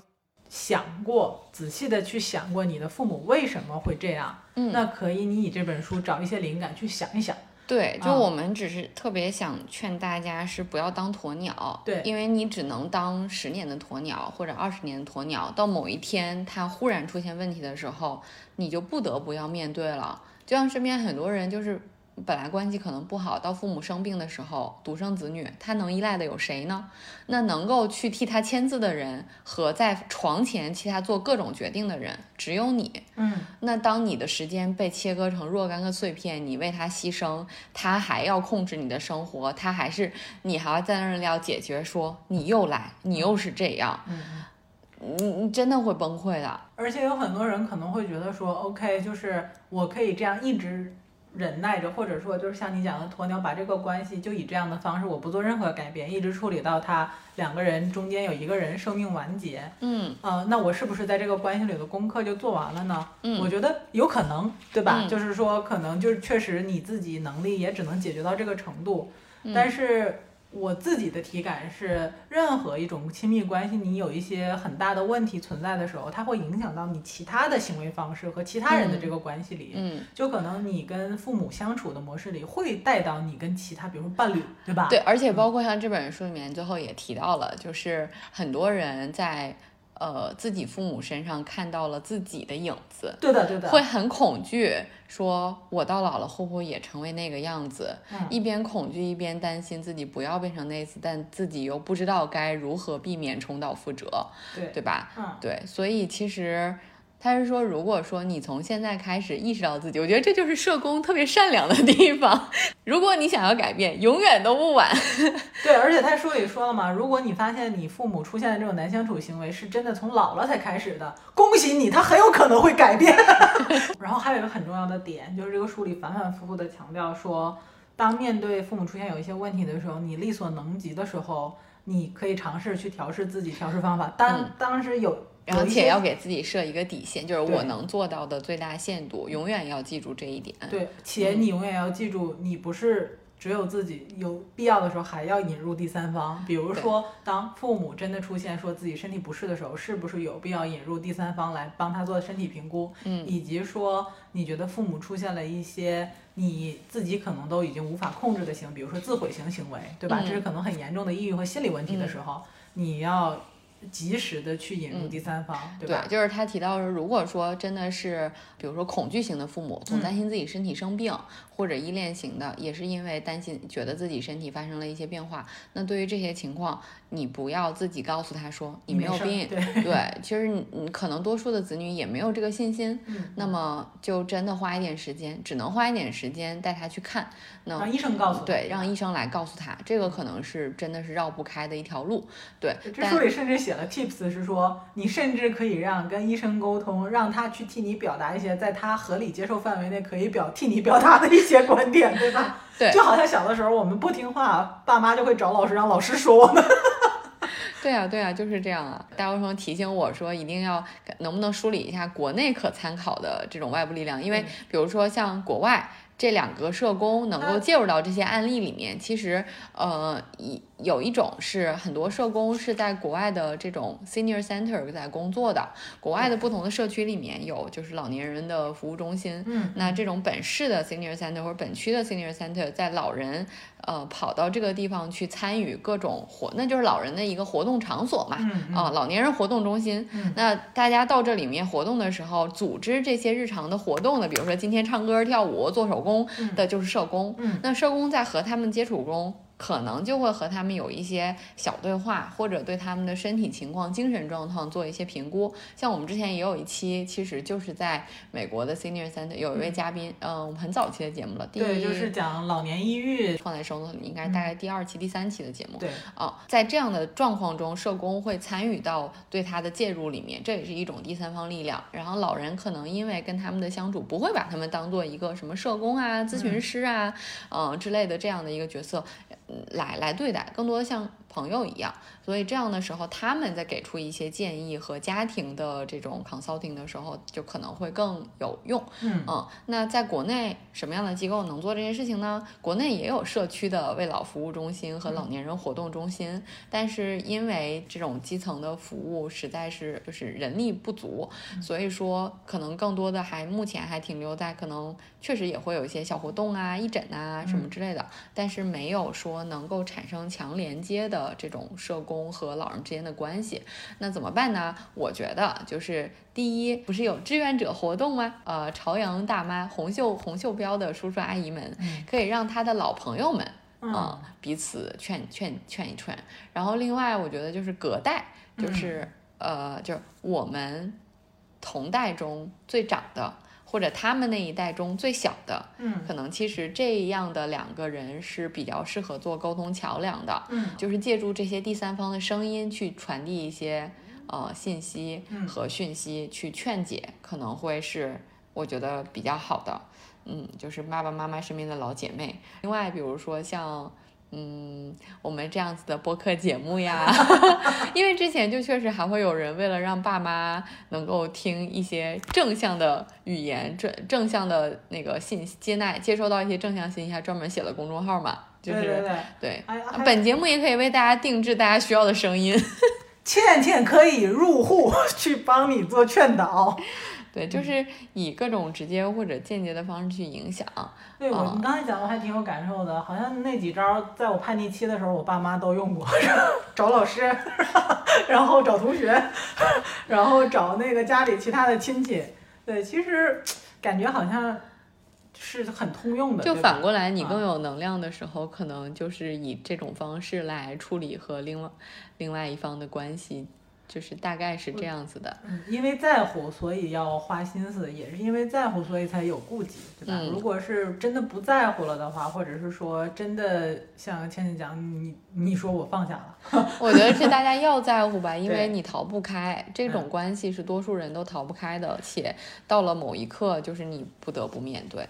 想过仔细的去想过你的父母为什么会这样，那可以你以这本书找一些灵感去想一想。对，就我们只是特别想劝大家是不要当鸵鸟，对，因为你只能当十年的鸵鸟或者二十年的鸵鸟，到某一天它忽然出现问题的时候，你就不得不要面对了。就像身边很多人就是。本来关系可能不好，到父母生病的时候，独生子女他能依赖的有谁呢？那能够去替他签字的人和在床前替他做各种决定的人，只有你。嗯，那当你的时间被切割成若干个碎片，你为他牺牲，他还要控制你的生活，他还是你还要在那儿要解决，说你又来，你又是这样，嗯你你真的会崩溃的。而且有很多人可能会觉得说，OK，就是我可以这样一直。忍耐着，或者说就是像你讲的鸵鸟，把这个关系就以这样的方式，我不做任何改变，一直处理到他两个人中间有一个人生命完结。嗯，呃，那我是不是在这个关系里的功课就做完了呢？嗯，我觉得有可能，对吧？就是说，可能就是确实你自己能力也只能解决到这个程度，但是。我自己的体感是，任何一种亲密关系，你有一些很大的问题存在的时候，它会影响到你其他的行为方式和其他人的这个关系里。嗯，就可能你跟父母相处的模式里，会带到你跟其他，比如说伴侣，对吧？对，而且包括像这本书里面最后也提到了，就是很多人在。呃，自己父母身上看到了自己的影子，对的，对的，会很恐惧，说我到老了会不会也成为那个样子？一边恐惧一边担心自己不要变成那次，但自己又不知道该如何避免重蹈覆辙，对对吧？嗯，对，所以其实。他是说，如果说你从现在开始意识到自己，我觉得这就是社工特别善良的地方。如果你想要改变，永远都不晚。对，而且他书里说了嘛，如果你发现你父母出现的这种难相处行为是真的从老了才开始的，恭喜你，他很有可能会改变。然后还有一个很重要的点，就是这个书里反反复复的强调说，当面对父母出现有一些问题的时候，你力所能及的时候，你可以尝试去调试自己，调试方法。当当时有。而且要给自己设一个底线，就是我能做到的最大限度，永远要记住这一点。对，且你永远要记住，你不是只有自己，有必要的时候还要引入第三方。比如说，当父母真的出现说自己身体不适的时候，是不是有必要引入第三方来帮他做身体评估？嗯，以及说你觉得父母出现了一些你自己可能都已经无法控制的行，比如说自毁型行为，对吧？这是可能很严重的抑郁和心理问题的时候，你要。及时的去引入第三方，对吧？对，就是他提到说，如果说真的是，比如说恐惧型的父母，总担心自己身体生病，或者依恋型的，也是因为担心觉得自己身体发生了一些变化。那对于这些情况，你不要自己告诉他说你没有病，对，其实你可能多数的子女也没有这个信心，那么就真的花一点时间，只能花一点时间带他去看，那让医生告诉，对，让医生来告诉他，这个可能是真的是绕不开的一条路，对。这书里甚至写。Tips 是说，你甚至可以让跟医生沟通，让他去替你表达一些在他合理接受范围内可以表替你表达的一些观点，对吧？对，就好像小的时候我们不听话，爸妈就会找老师，让老师说我们。对啊，对啊，就是这样啊。大医生提醒我说，一定要能不能梳理一下国内可参考的这种外部力量，因为比如说像国外。这两个社工能够介入到这些案例里面，其实，呃，一有一种是很多社工是在国外的这种 senior center 在工作的，国外的不同的社区里面有就是老年人的服务中心，嗯，那这种本市的 senior center 或者本区的 senior center 在老人。呃，跑到这个地方去参与各种活，那就是老人的一个活动场所嘛。啊，老年人活动中心。那大家到这里面活动的时候，组织这些日常的活动的，比如说今天唱歌、跳舞、做手工的，就是社工。那社工在和他们接触中。可能就会和他们有一些小对话，或者对他们的身体情况、精神状况做一些评估。像我们之前也有一期，其实就是在美国的 Senior Center 有一位嘉宾，嗯，我们很早期的节目了，第对，就是讲老年抑郁，放在收 note 里，应该大概第二期、第三期的节目。对，啊，在这样的状况中，社工会参与到对他的介入里面，这也是一种第三方力量。然后老人可能因为跟他们的相处，不会把他们当做一个什么社工啊、咨询师啊，嗯之类的这样的一个角色，嗯，来来对待，更多的像朋友一样。所以这样的时候，他们在给出一些建议和家庭的这种 consulting 的时候，就可能会更有用。嗯嗯，那在国内什么样的机构能做这件事情呢？国内也有社区的为老服务中心和老年人活动中心，但是因为这种基层的服务实在是就是人力不足，所以说可能更多的还目前还停留在可能确实也会有一些小活动啊、义诊啊什么之类的，但是没有说能够产生强连接的这种社工和老人之间的关系。那怎么办呢？我觉得就是第一，不是有志愿者活动吗？呃，朝阳大妈、红袖红袖标的叔叔阿姨们，可以让他的老朋友们。嗯啊、彼此劝劝劝一劝。然后另外，我觉得就是隔代，就是、呃，就是我们同代中最长的，或者他们那一代中最小的，嗯可能其实这样的两个人是比较适合做沟通桥梁的，嗯就是借助这些第三方的声音去传递一些呃信息嗯和讯息，去劝解，可能会是我觉得比较好的。嗯，就是爸爸妈妈身边的老姐妹。另外，比如说像。嗯，我们这样子的播客节目呀，因为之前就确实还会有人为了让爸妈能够听一些正向的语言、正正向的那个信息接纳、接收到一些正向信息，还专门写了公众号嘛，就是对本节目也可以为大家定制大家需要的声音。倩倩可以入户去帮你做劝导。对，就是以各种直接或者间接的方式去影响。对我，啊你刚才讲的还挺有感受的，好像那几招在我叛逆期的时候，我爸妈都用过，找老师，然后找同学，然后找那个家里其他的亲戚。对，其实感觉好像是很通用的。就反过来，你更啊有能量的时候，可能就是以这种方式来处理和另外另外一方的关系，就是大概是这样子的。嗯，因为在乎，所以要花心思；也是因为在乎，所以才有顾忌，对吧？嗯如果是真的不在乎了的话，或者是说真的像倩倩讲，你你说我放下了，我觉得是大家要在乎吧，因为你逃不开这种嗯关系，是多数人都逃不开的，且到了某一刻，就是你不得不面对。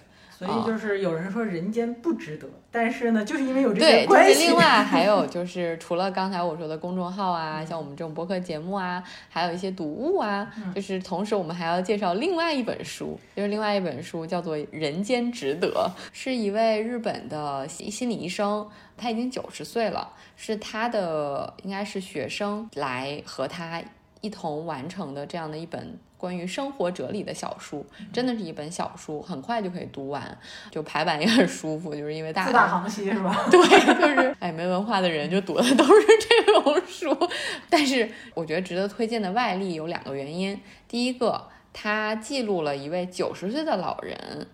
所以就是有人说人间不值得，但是呢，就是因为有这对，就些关系，是另外还 有就是除了刚才我说的公众号啊，像我们这种播客节目啊，还有一些读物啊，嗯就是同时我们还要介绍另外一本书，就是另外一本书叫做《人间值得》，是一位日本的心心理医生，他已经九十岁了，是他的应该是学生来和他一同完成的这样的一本。关于生活哲理的小书，真的是一本小书，很快就可以读完，就排版也很舒服，就是因为大四大行期是吧？对，就是哎，没文化的人就读的都是这种书。但是我觉得值得推荐的外力有两个原因，第一个，它记录了一位九十岁的老人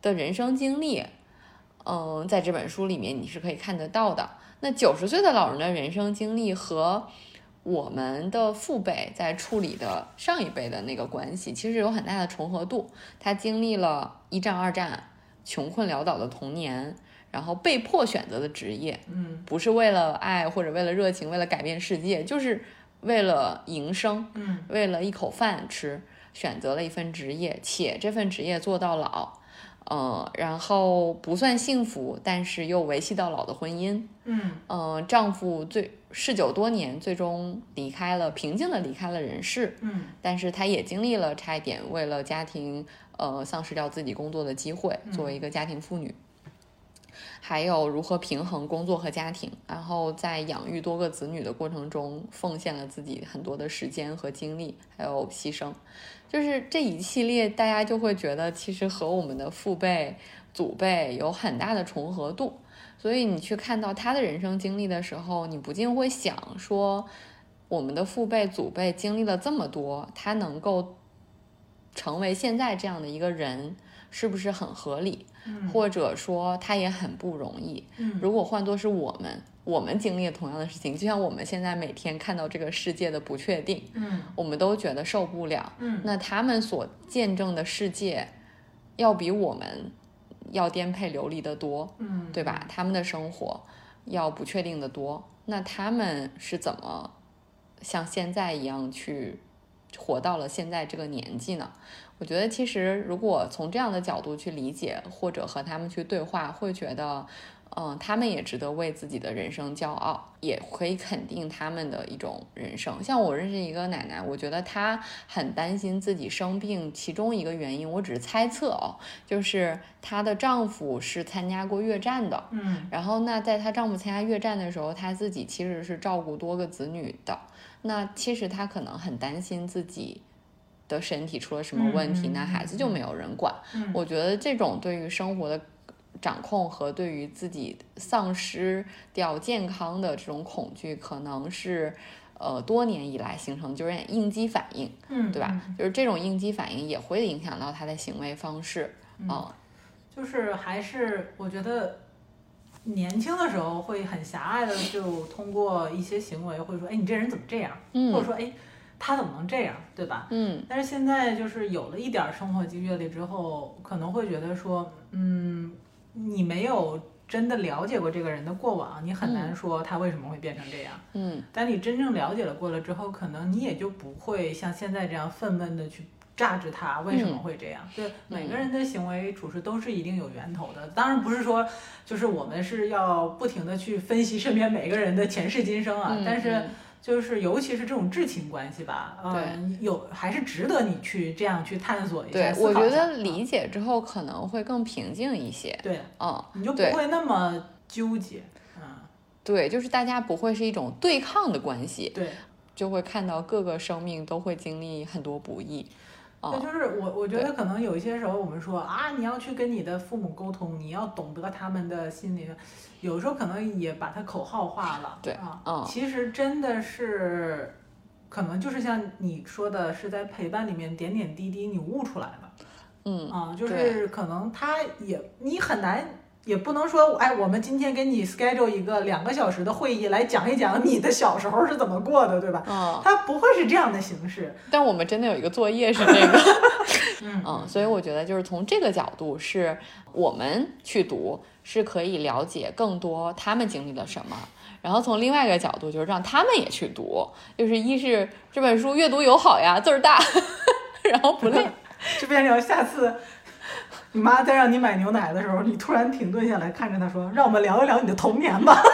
的人生经历，嗯，在这本书里面你是可以看得到的。那九十岁的老人的人生经历和我们的父辈在处理的上一辈的那个关系，其实有很大的重合度。他经历了一战、二战，穷困潦倒的童年，然后被迫选择的职业，嗯。不是为了爱或者为了热情，为了改变世界，就是为了营生，嗯。为了一口饭吃，选择了一份职业，且这份职业做到老，呃，然后不算幸福，但是又维系到老的婚姻，嗯。呃，丈夫最嗜酒多年，最终离开了，平静的离开了人世，嗯。但是她也经历了差一点为了家庭，呃，丧失掉自己工作的机会，作为一个家庭妇女。还有如何平衡工作和家庭，然后在养育多个子女的过程中，奉献了自己很多的时间和精力，还有牺牲，就是这一系列，大家就会觉得其实和我们的父辈、祖辈有很大的重合度。所以你去看到他的人生经历的时候，你不禁会想说，我们的父辈、祖辈经历了这么多，他能够成为现在这样的一个人，是不是很合理，嗯或者说他也很不容易。嗯如果换作是我们，我们经历了同样的事情，就像我们现在每天看到这个世界的不确定，嗯我们都觉得受不了。嗯那他们所见证的世界，要比我们要颠沛流离的多，嗯，对吧？他们的生活要不确定的多。那他们是怎么像现在一样去活到了现在这个年纪呢？我觉得其实如果从这样的角度去理解，或者和他们去对话，会觉得。嗯，他们也值得为自己的人生骄傲，也可以肯定他们的一种人生。像我认识一个奶奶，我觉得她很担心自己生病，其中一个原因我只是猜测哦，就是她的丈夫是参加过越战的，嗯然后那在她丈夫参加越战的时候，她自己其实是照顾多个子女的。那其实她可能很担心自己的身体出了什么问题，那孩子就没有人管。嗯我觉得这种对于生活的掌控和对于自己丧失掉健康的这种恐惧，可能是呃多年以来形成就是应激反应，嗯，对吧？嗯就是这种应激反应也会影响到他的行为方式。嗯就是还是我觉得年轻的时候会很狭隘的，就通过一些行为会说，哎，你这人怎么这样？或者嗯说，哎，他怎么能这样，对吧？嗯但是现在就是有了一点儿生活经阅历之后，可能会觉得说，嗯，你没有真的了解过这个人的过往，你很难说他为什么会变成这样。嗯但你真正了解了过了之后，可能你也就不会像现在这样愤懑的去榨制他为什么会这样。对，每个人的行为处事都是一定有源头的。当然不是说，就是我们是要不停的去分析身边每个人的前世今生啊，嗯但是。嗯就是尤其是这种至亲关系吧，嗯，有还是值得你去这样去探索一下。对，思考一下我觉得理解之后可能会更平静一些。对，嗯，你就不会那么纠结。嗯，对，就是大家不会是一种对抗的关系，对，就会看到各个生命都会经历很多不易。对，嗯就是我，我觉得可能有一些时候我们说啊，你要去跟你的父母沟通，你要懂得他们的心理，有时候可能也把它口号化了。对啊，嗯其实真的是，可能就是像你说的，是在陪伴里面点点滴滴你悟出来的。嗯啊，就是可能他也你很难，也不能说，哎，我们今天给你 schedule 一个两个小时的会议来讲一讲你的小时候是怎么过的，对吧？嗯，它不会是这样的形式。但我们真的有一个作业是这个。嗯嗯，所以我觉得就是从这个角度，是我们去读是可以了解更多他们经历了什么，然后从另外一个角度，就是让他们也去读，就是一是这本书阅读友好呀，字儿大，然后不累。就变成下次你妈在让你买牛奶的时候，你突然停顿下来看着她说：“让我们聊一聊你的童年吧。”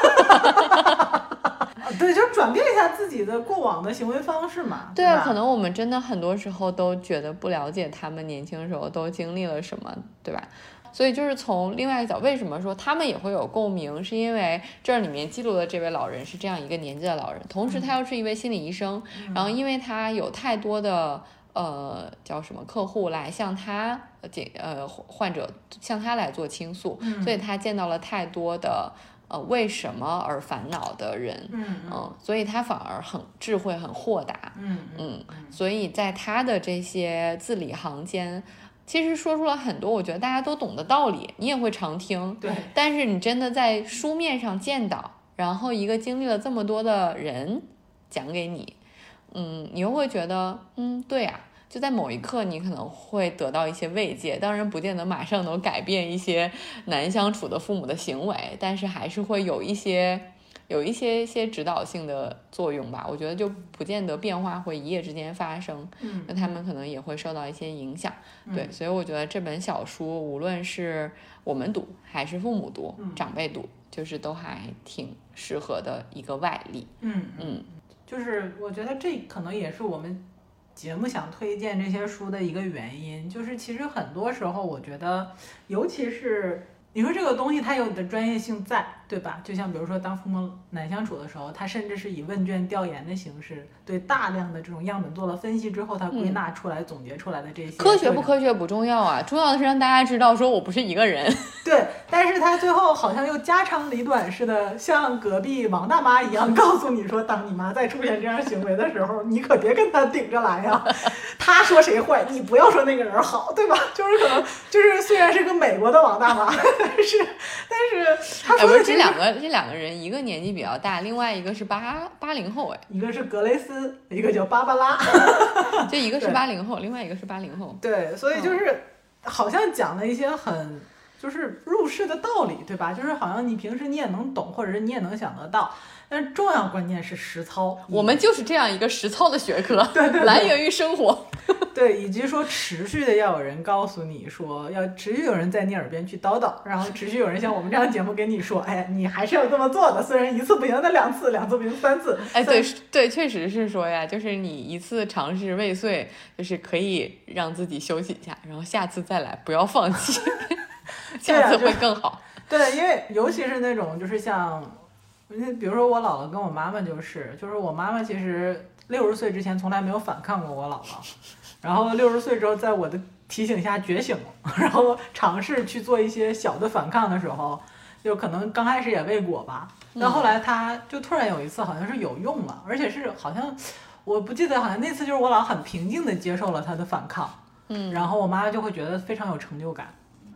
对，就转变一下自己的过往的行为方式嘛。对啊，可能我们真的很多时候都觉得不了解他们年轻时候都经历了什么，对吧？所以就是从另外一个角，为什么说他们也会有共鸣？是因为这里面记录的这位老人是这样一个年纪的老人，同时他又是一位心理医生，然后因为他有太多的呃叫什么客户来向他呃这呃患者向他来做倾诉，嗯。所以他见到了太多的呃为什么而烦恼的人，嗯嗯。嗯，所以他反而很智慧、很豁达，嗯。嗯，所以在他的这些字里行间，其实说出了很多我觉得大家都懂的道理，你也会常听，对，但是你真的在书面上见到，然后一个经历了这么多的人讲给你，嗯，你又会觉得，嗯，对啊。就在某一刻，你可能会得到一些慰藉，当然不见得马上能改变一些难相处的父母的行为，但是还是会有一些有一些些指导性的作用吧。我觉得就不见得变化会一夜之间发生，嗯那他们可能也会受到一些影响。对，所以我觉得这本小书，无论是我们读还是父母读、嗯长辈读，就是都还挺适合的一个外力。嗯嗯，就是我觉得这可能也是我们节目想推荐这些书的一个原因，就是其实很多时候我觉得，尤其是你说这个东西它有的专业性在，对吧？就像比如说当父母难相处的时候，他甚至是以问卷调研的形式，对大量的这种样本做了分析之后，他归纳出来、总结出来的这些科学不科学不重要啊，重要的是让大家知道，说我不是一个人。对，但是他最后好像又家长里短似的，像隔壁王大妈一样告诉你说，当你妈再出现这样行为的时候，你可别跟他顶着来呀。他说谁坏，你不要说那个人好，对吧？就是可能就是虽然是个美国的王大妈，但是但是他说的这两个这两个人，一个年纪比较大，另外一个是八八零后，哎，一个是格雷斯，一个叫芭芭拉。就一个是八零后，另外一个是八零后。对，所以就是好像讲了一些很就是入世的道理，对吧？就是好像你平时你也能懂，或者是你也能想得到，但是重要关键是实操。我们就是这样一个实操的学科，对对对来源于生活。对，以及说持续的要有人告诉你说，要持续有人在你耳边去叨叨，然后持续有人像我们这样节目跟你说，哎，你还是要这么做的，虽然一次不行，那两次，两次不行，三次。哎，对对，确实是说呀，就是你一次尝试未遂，就是可以让自己休息一下，然后下次再来，不要放弃，下次会更好。对，因为尤其是那种就是像，那比如说我姥姥跟我妈妈就是，就是我妈妈其实六十岁之前从来没有反抗过我姥姥，然后六十岁之后在我的提醒下觉醒了，然后尝试去做一些小的反抗的时候，就可能刚开始也未果吧，但后来他就突然有一次好像是有用了，而且是好像我不记得好像那次就是我姥很平静的接受了他的反抗，嗯，然后我妈就会觉得非常有成就感。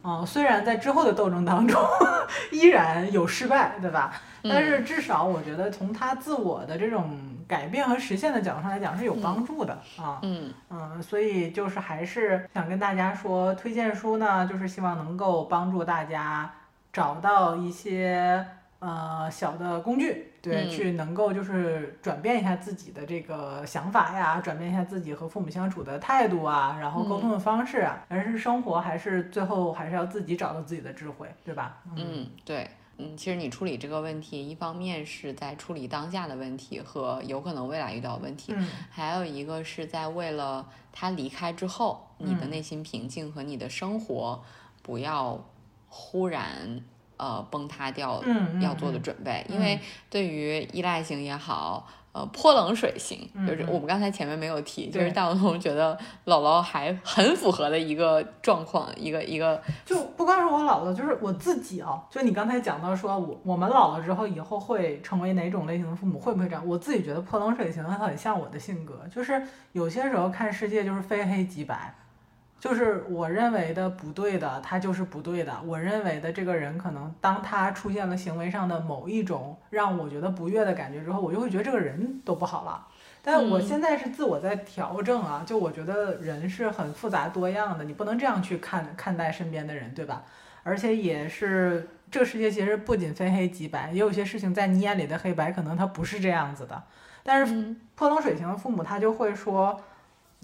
嗯、虽然在之后的斗争当中 依然有失败，对吧？但是至少我觉得从他自我的这种改变和实现的角度上来讲是有帮助的啊。嗯。嗯，所以就是还是想跟大家说，推荐书呢，就是希望能够帮助大家找到一些呃小的工具，对，嗯。去能够就是转变一下自己的这个想法呀，转变一下自己和父母相处的态度啊，然后沟通的方式啊，人是生活还是最后还是要自己找到自己的智慧，对吧？嗯，对。嗯，其实你处理这个问题，一方面是在处理当下的问题和有可能未来遇到的问题，嗯。还有一个是在为了他离开之后，你的嗯。内心平静和你的生活不要忽然呃崩塌掉要做的嗯。准备，嗯。因为对于依赖型也好。呃，泼冷水型就是我们刚才前面没有提，就是对大王同觉得姥姥还很符合的一个状况，一个一个就不光是我姥姥，就是我自己啊。就你刚才讲到说，我我们老了之后，以后会成为哪种类型的父母，会不会这样？我自己觉得泼冷水型很像我的性格，就是有些时候看世界就是非黑即白，就是我认为的不对的，他就是不对的。我认为的这个人，可能当他出现了行为上的某一种让我觉得不悦的感觉之后，我就会觉得这个人都不好了。但我嗯现在是自我在调整啊，就我觉得人是很复杂多样的，你不能这样去看看待身边的人，对吧？而且也是这个世界其实不仅非黑即白，也有些事情在你眼里的黑白，可能它不是这样子的。但是嗯泼冷水型的父母，他就会说，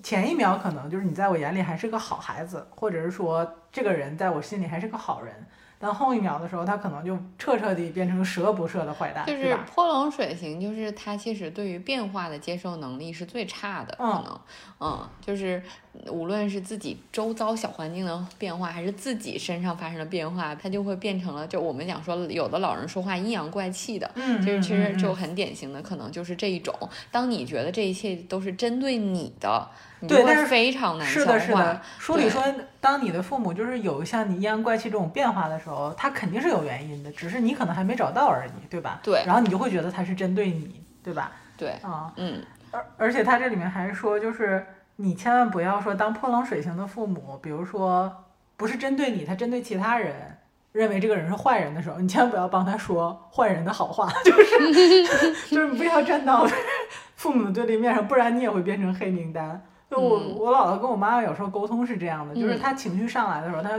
前一秒可能就是你在我眼里还是个好孩子，或者是说这个人在我心里还是个好人，但后一秒的时候，他可能就彻彻底变成十恶不赦的坏蛋，就是？泼冷水型，就是他其实对于变化的接受能力是最差的，可嗯能，嗯，就是无论是自己周遭小环境的变化，还是自己身上发生的变化，他就会变成了，就我们讲说，有的老人说话阴阳怪气的。嗯，就是其实嗯嗯就很典型的，可能就是这一种。当你觉得这一切都是针对你的，你就会对但是非常难消是的，是化的。。书里说，当你的父母就是有像你阴阳怪气这种变化的时候，他肯定是有原因的，只是你可能还没找到而已，对吧？对然后你就会觉得他是针对你，对吧？对，啊、嗯，而而且他这里面还说，就是你千万不要说当泼冷水型的父母，比如说不是针对你，他针对其他人。认为这个人是坏人的时候，你千万不要帮他说坏人的好话，就是 就是不要站到父母的对立面上，不然你也会变成黑名单。就我、嗯我姥姥跟我妈妈有时候沟通是这样的，就是嗯她情绪上来的时候，她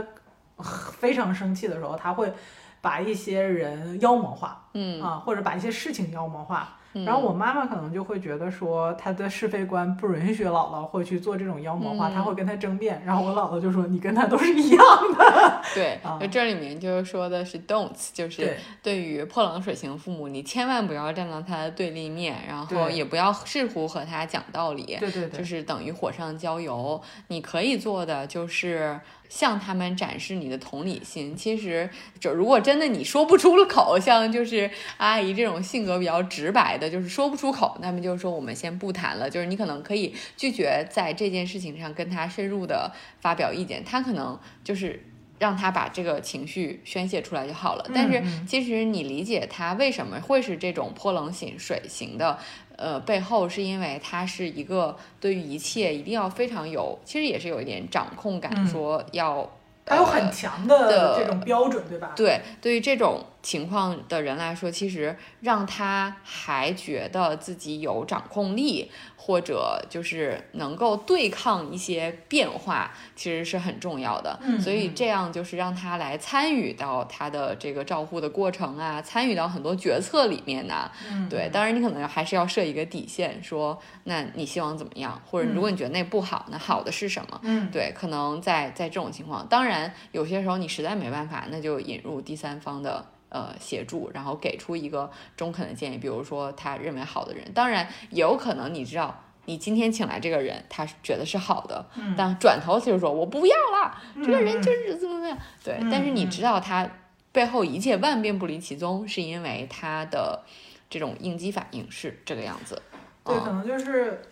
非常生气的时候，她会把一些人妖魔化，嗯啊，或者把一些事情妖魔化。嗯然后我妈妈可能就会觉得说，她的是非观不允许姥姥会去做这种妖魔化，嗯她会跟她争辩。然后我姥姥就说：“你跟她都是一样的。对，啊就这里面就是说的是 don'ts，就是对对于泼冷水型父母，你千万不要站到他的对立面，然后也不要试图和他讲道理，对对对，就是等于火上浇油。你可以做的就是向他们展示你的同理心。其实，就如果真的你说不出了口，像就是阿姨这种性格比较直白的，就是说不出口，那么就是说我们先不谈了。就是你可能可以拒绝在这件事情上跟他深入的发表意见，他可能就是。让他把这个情绪宣泄出来就好了。但是其实你理解他为什么会是这种泼冷水型的，呃，背后是因为他是一个对于一切一定要非常有，其实也是有一点掌控感，说要。还有很强的这种标准，对吧？对，对于这种情况的人来说，其实让他还觉得自己有掌控力。或者就是能够对抗一些变化，其实是很重要的。嗯，所以这样就是让他来参与到他的这个照护的过程啊，参与到很多决策里面呢。嗯，对，当然你可能还是要设一个底线，说那你希望怎么样？或者如果你觉得那不好，那好的是什么？嗯，对，可能在在这种情况，当然有些时候你实在没办法，那就引入第三方的。呃，协助，然后给出一个中肯的建议，比如说他认为好的人，当然也有可能你知道，你今天请来这个人，他觉得是好的，但转头他就说我不要了，这个人就是怎么怎么样，对，但是你知道他背后一切万变不离其宗，是因为他的这种应激反应是这个样子，对，可能就是。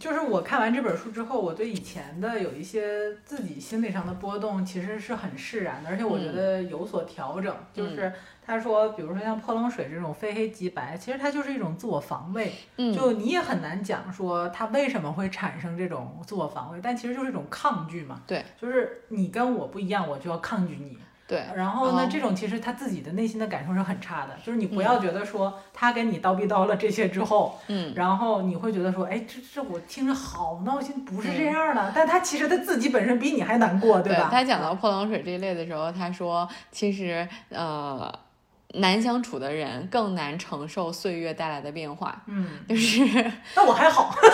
就是我看完这本书之后，我对以前的有一些自己心理上的波动，其实是很释然的，而且我觉得有所调整。就是他说，比如说像泼冷水这种非黑即白，其实它就是一种自我防卫。嗯，就你也很难讲说他为什么会产生这种自我防卫，但其实就是一种抗拒嘛。对，就是你跟我不一样，我就要抗拒你。对，然后呢？这种其实他自己的内心的感受是很差的，就是你不要觉得说他跟你叨逼叨了这些之后，嗯，然后你会觉得说，哎，这这我听着好闹心，不是这样的。但他其实他自己本身比你还难过，对吧？他讲到泼冷水这一类的时候，他说，其实呃，难相处的人更难承受岁月带来的变化，嗯，就是，那我还好。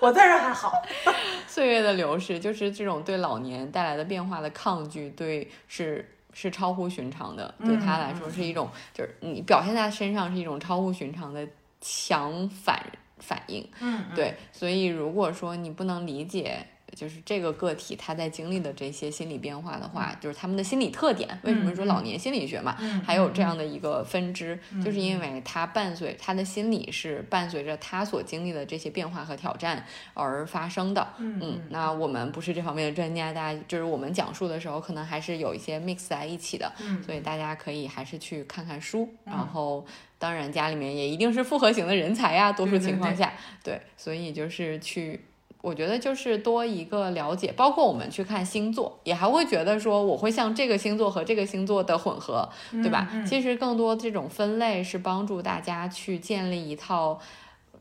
我在这还好，岁月的流逝就是这种对老年带来的变化的抗拒，对是是超乎寻常的，对他来说是一种，就是你表现在身上是一种超乎寻常的强反反应，嗯，对，所以如果说你不能理解。就是这个个体他在经历的这些心理变化的话，就是他们的心理特点。为什么说老年心理学嘛，还有这样的一个分支，就是因为他伴随他的心理是伴随着他所经历的这些变化和挑战而发生的。嗯，那我们不是这方面的专家，大家就是我们讲述的时候，可能还是有一些 mix 在一起的。嗯，所以大家可以还是去看看书，然后当然家里面也一定是复合型的人才呀，多数情况下，对，所以就是去。我觉得就是多一个了解，包括我们去看星座，也还会觉得说我会像这个星座和这个星座的混合，对吧？其实更多这种分类是帮助大家去建立一套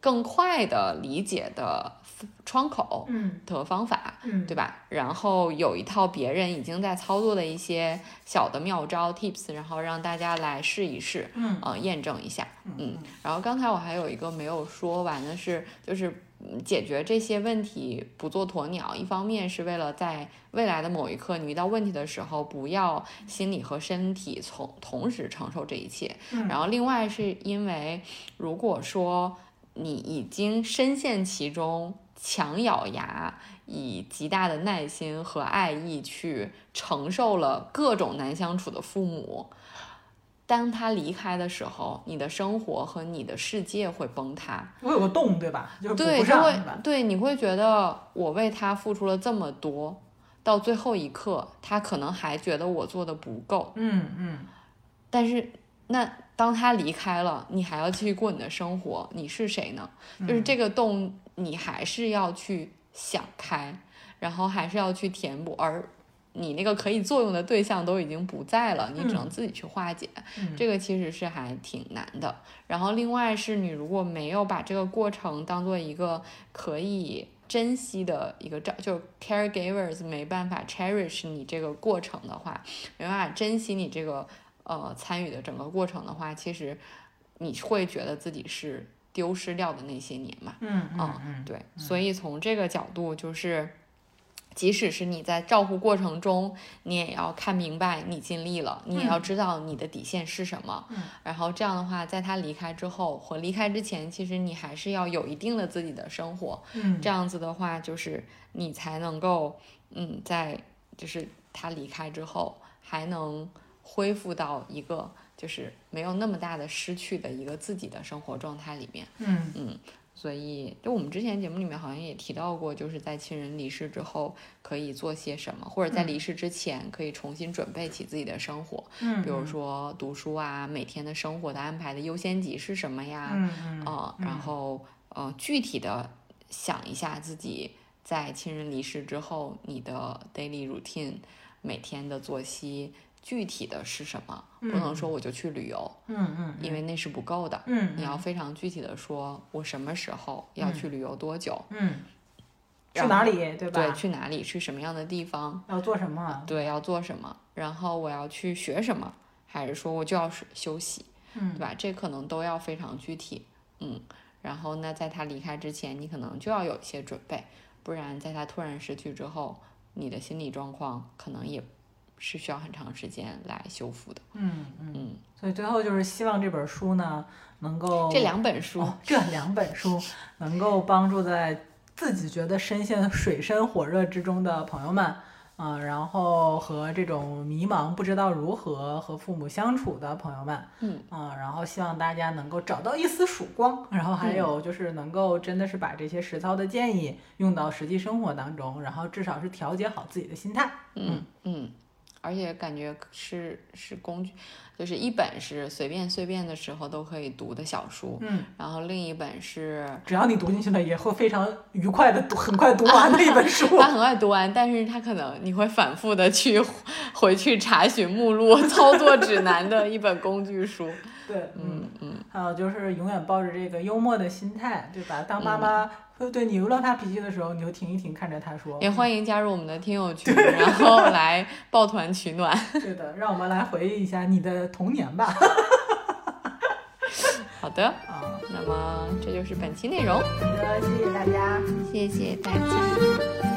更快的理解的窗口的方法，对吧？然后有一套别人已经在操作的一些小的妙招 tips，然后让大家来试一试，嗯，验证一下，嗯。然后刚才我还有一个没有说完的是，就是。解决这些问题不做鸵鸟，一方面是为了在未来的某一刻你遇到问题的时候，不要心理和身体从同时承受这一切。然后另外是因为，如果说你已经深陷其中，强咬牙，以极大的耐心和爱意去承受了各种难相处的父母。当他离开的时候，你的生活和你的世界会崩塌。我有个洞，对吧？就是对，就会对你会觉得我为他付出了这么多，到最后一刻，他可能还觉得我做的不够。嗯嗯。但是那当他离开了，你还要继续过你的生活，你是谁呢？就是这个洞，你还是要去想开，然后还是要去填补，而。你那个可以作用的对象都已经不在了，你只能自己去化解，这个其实是还挺难的。然后另外是你如果没有把这个过程当做一个可以珍惜的一个照，就 caregivers 没办法 cherish 你这个过程的话，没办法珍惜你这个呃参与的整个过程的话，其实你会觉得自己是丢失掉的那些年嘛？嗯嗯嗯，对，所以从这个角度就是。即使是你在照顾过程中，你也要看明白你尽力了，你也要知道你的底线是什么。嗯，然后这样的话，在他离开之后或离开之前，其实你还是要有一定的自己的生活。嗯，这样子的话，就是你才能够，嗯，在就是他离开之后，还能恢复到一个就是没有那么大的失去的一个自己的生活状态里面。嗯嗯。所以，就我们之前节目里面好像也提到过，就是在亲人离世之后可以做些什么，或者在离世之前可以重新准备起自己的生活，嗯，比如说读书啊，每天的生活的安排的优先级是什么呀？嗯嗯呃，然后呃，具体的想一下自己在亲人离世之后，你的 daily routine 每天的作息具体的是什么？不能说我就去旅游，嗯嗯，因为那是不够的。嗯，你要非常具体的说，我什么时候要去旅游多久，嗯，去哪里对吧？对，去哪里，去什么样的地方，要做什么？对，要做什么，然后我要去学什么，还是说我就要是休息，嗯对吧？这可能都要非常具体，嗯。然后那，在他离开之前，你可能就要有一些准备，不然在他突然失去之后，你的心理状况可能也是需要很长时间来修复的。嗯嗯，嗯，所以最后就是希望这本书呢能够这两本书，哦这两本书能够帮助在自己觉得深陷水深火热之中的朋友们，啊、然后和这种迷茫不知道如何和父母相处的朋友们，嗯。啊、然后希望大家能够找到一丝曙光，然后还有就是能够真的是把这些实操的建议用到实际生活当中，然后至少是调节好自己的心态。嗯。嗯，而且感觉是是工具，就是一本是随便随便的时候都可以读的小书，嗯，然后另一本是只要你读进去了，也会非常愉快的读，很快读完的一本书。它很快读完，但是它可能你会反复的去回去查询目录、操作指南的一本工具书。对，嗯嗯，还有就是永远抱着这个幽默的心态，对吧？当妈妈会对你乱发脾气的时候，你就停一停，看着他说。也欢迎加入我们的听友群，然后来抱团取暖。对的，让我们来回忆一下你的童年吧。好的，啊，那么这就是本期内容，好的，谢谢大家。谢谢大家。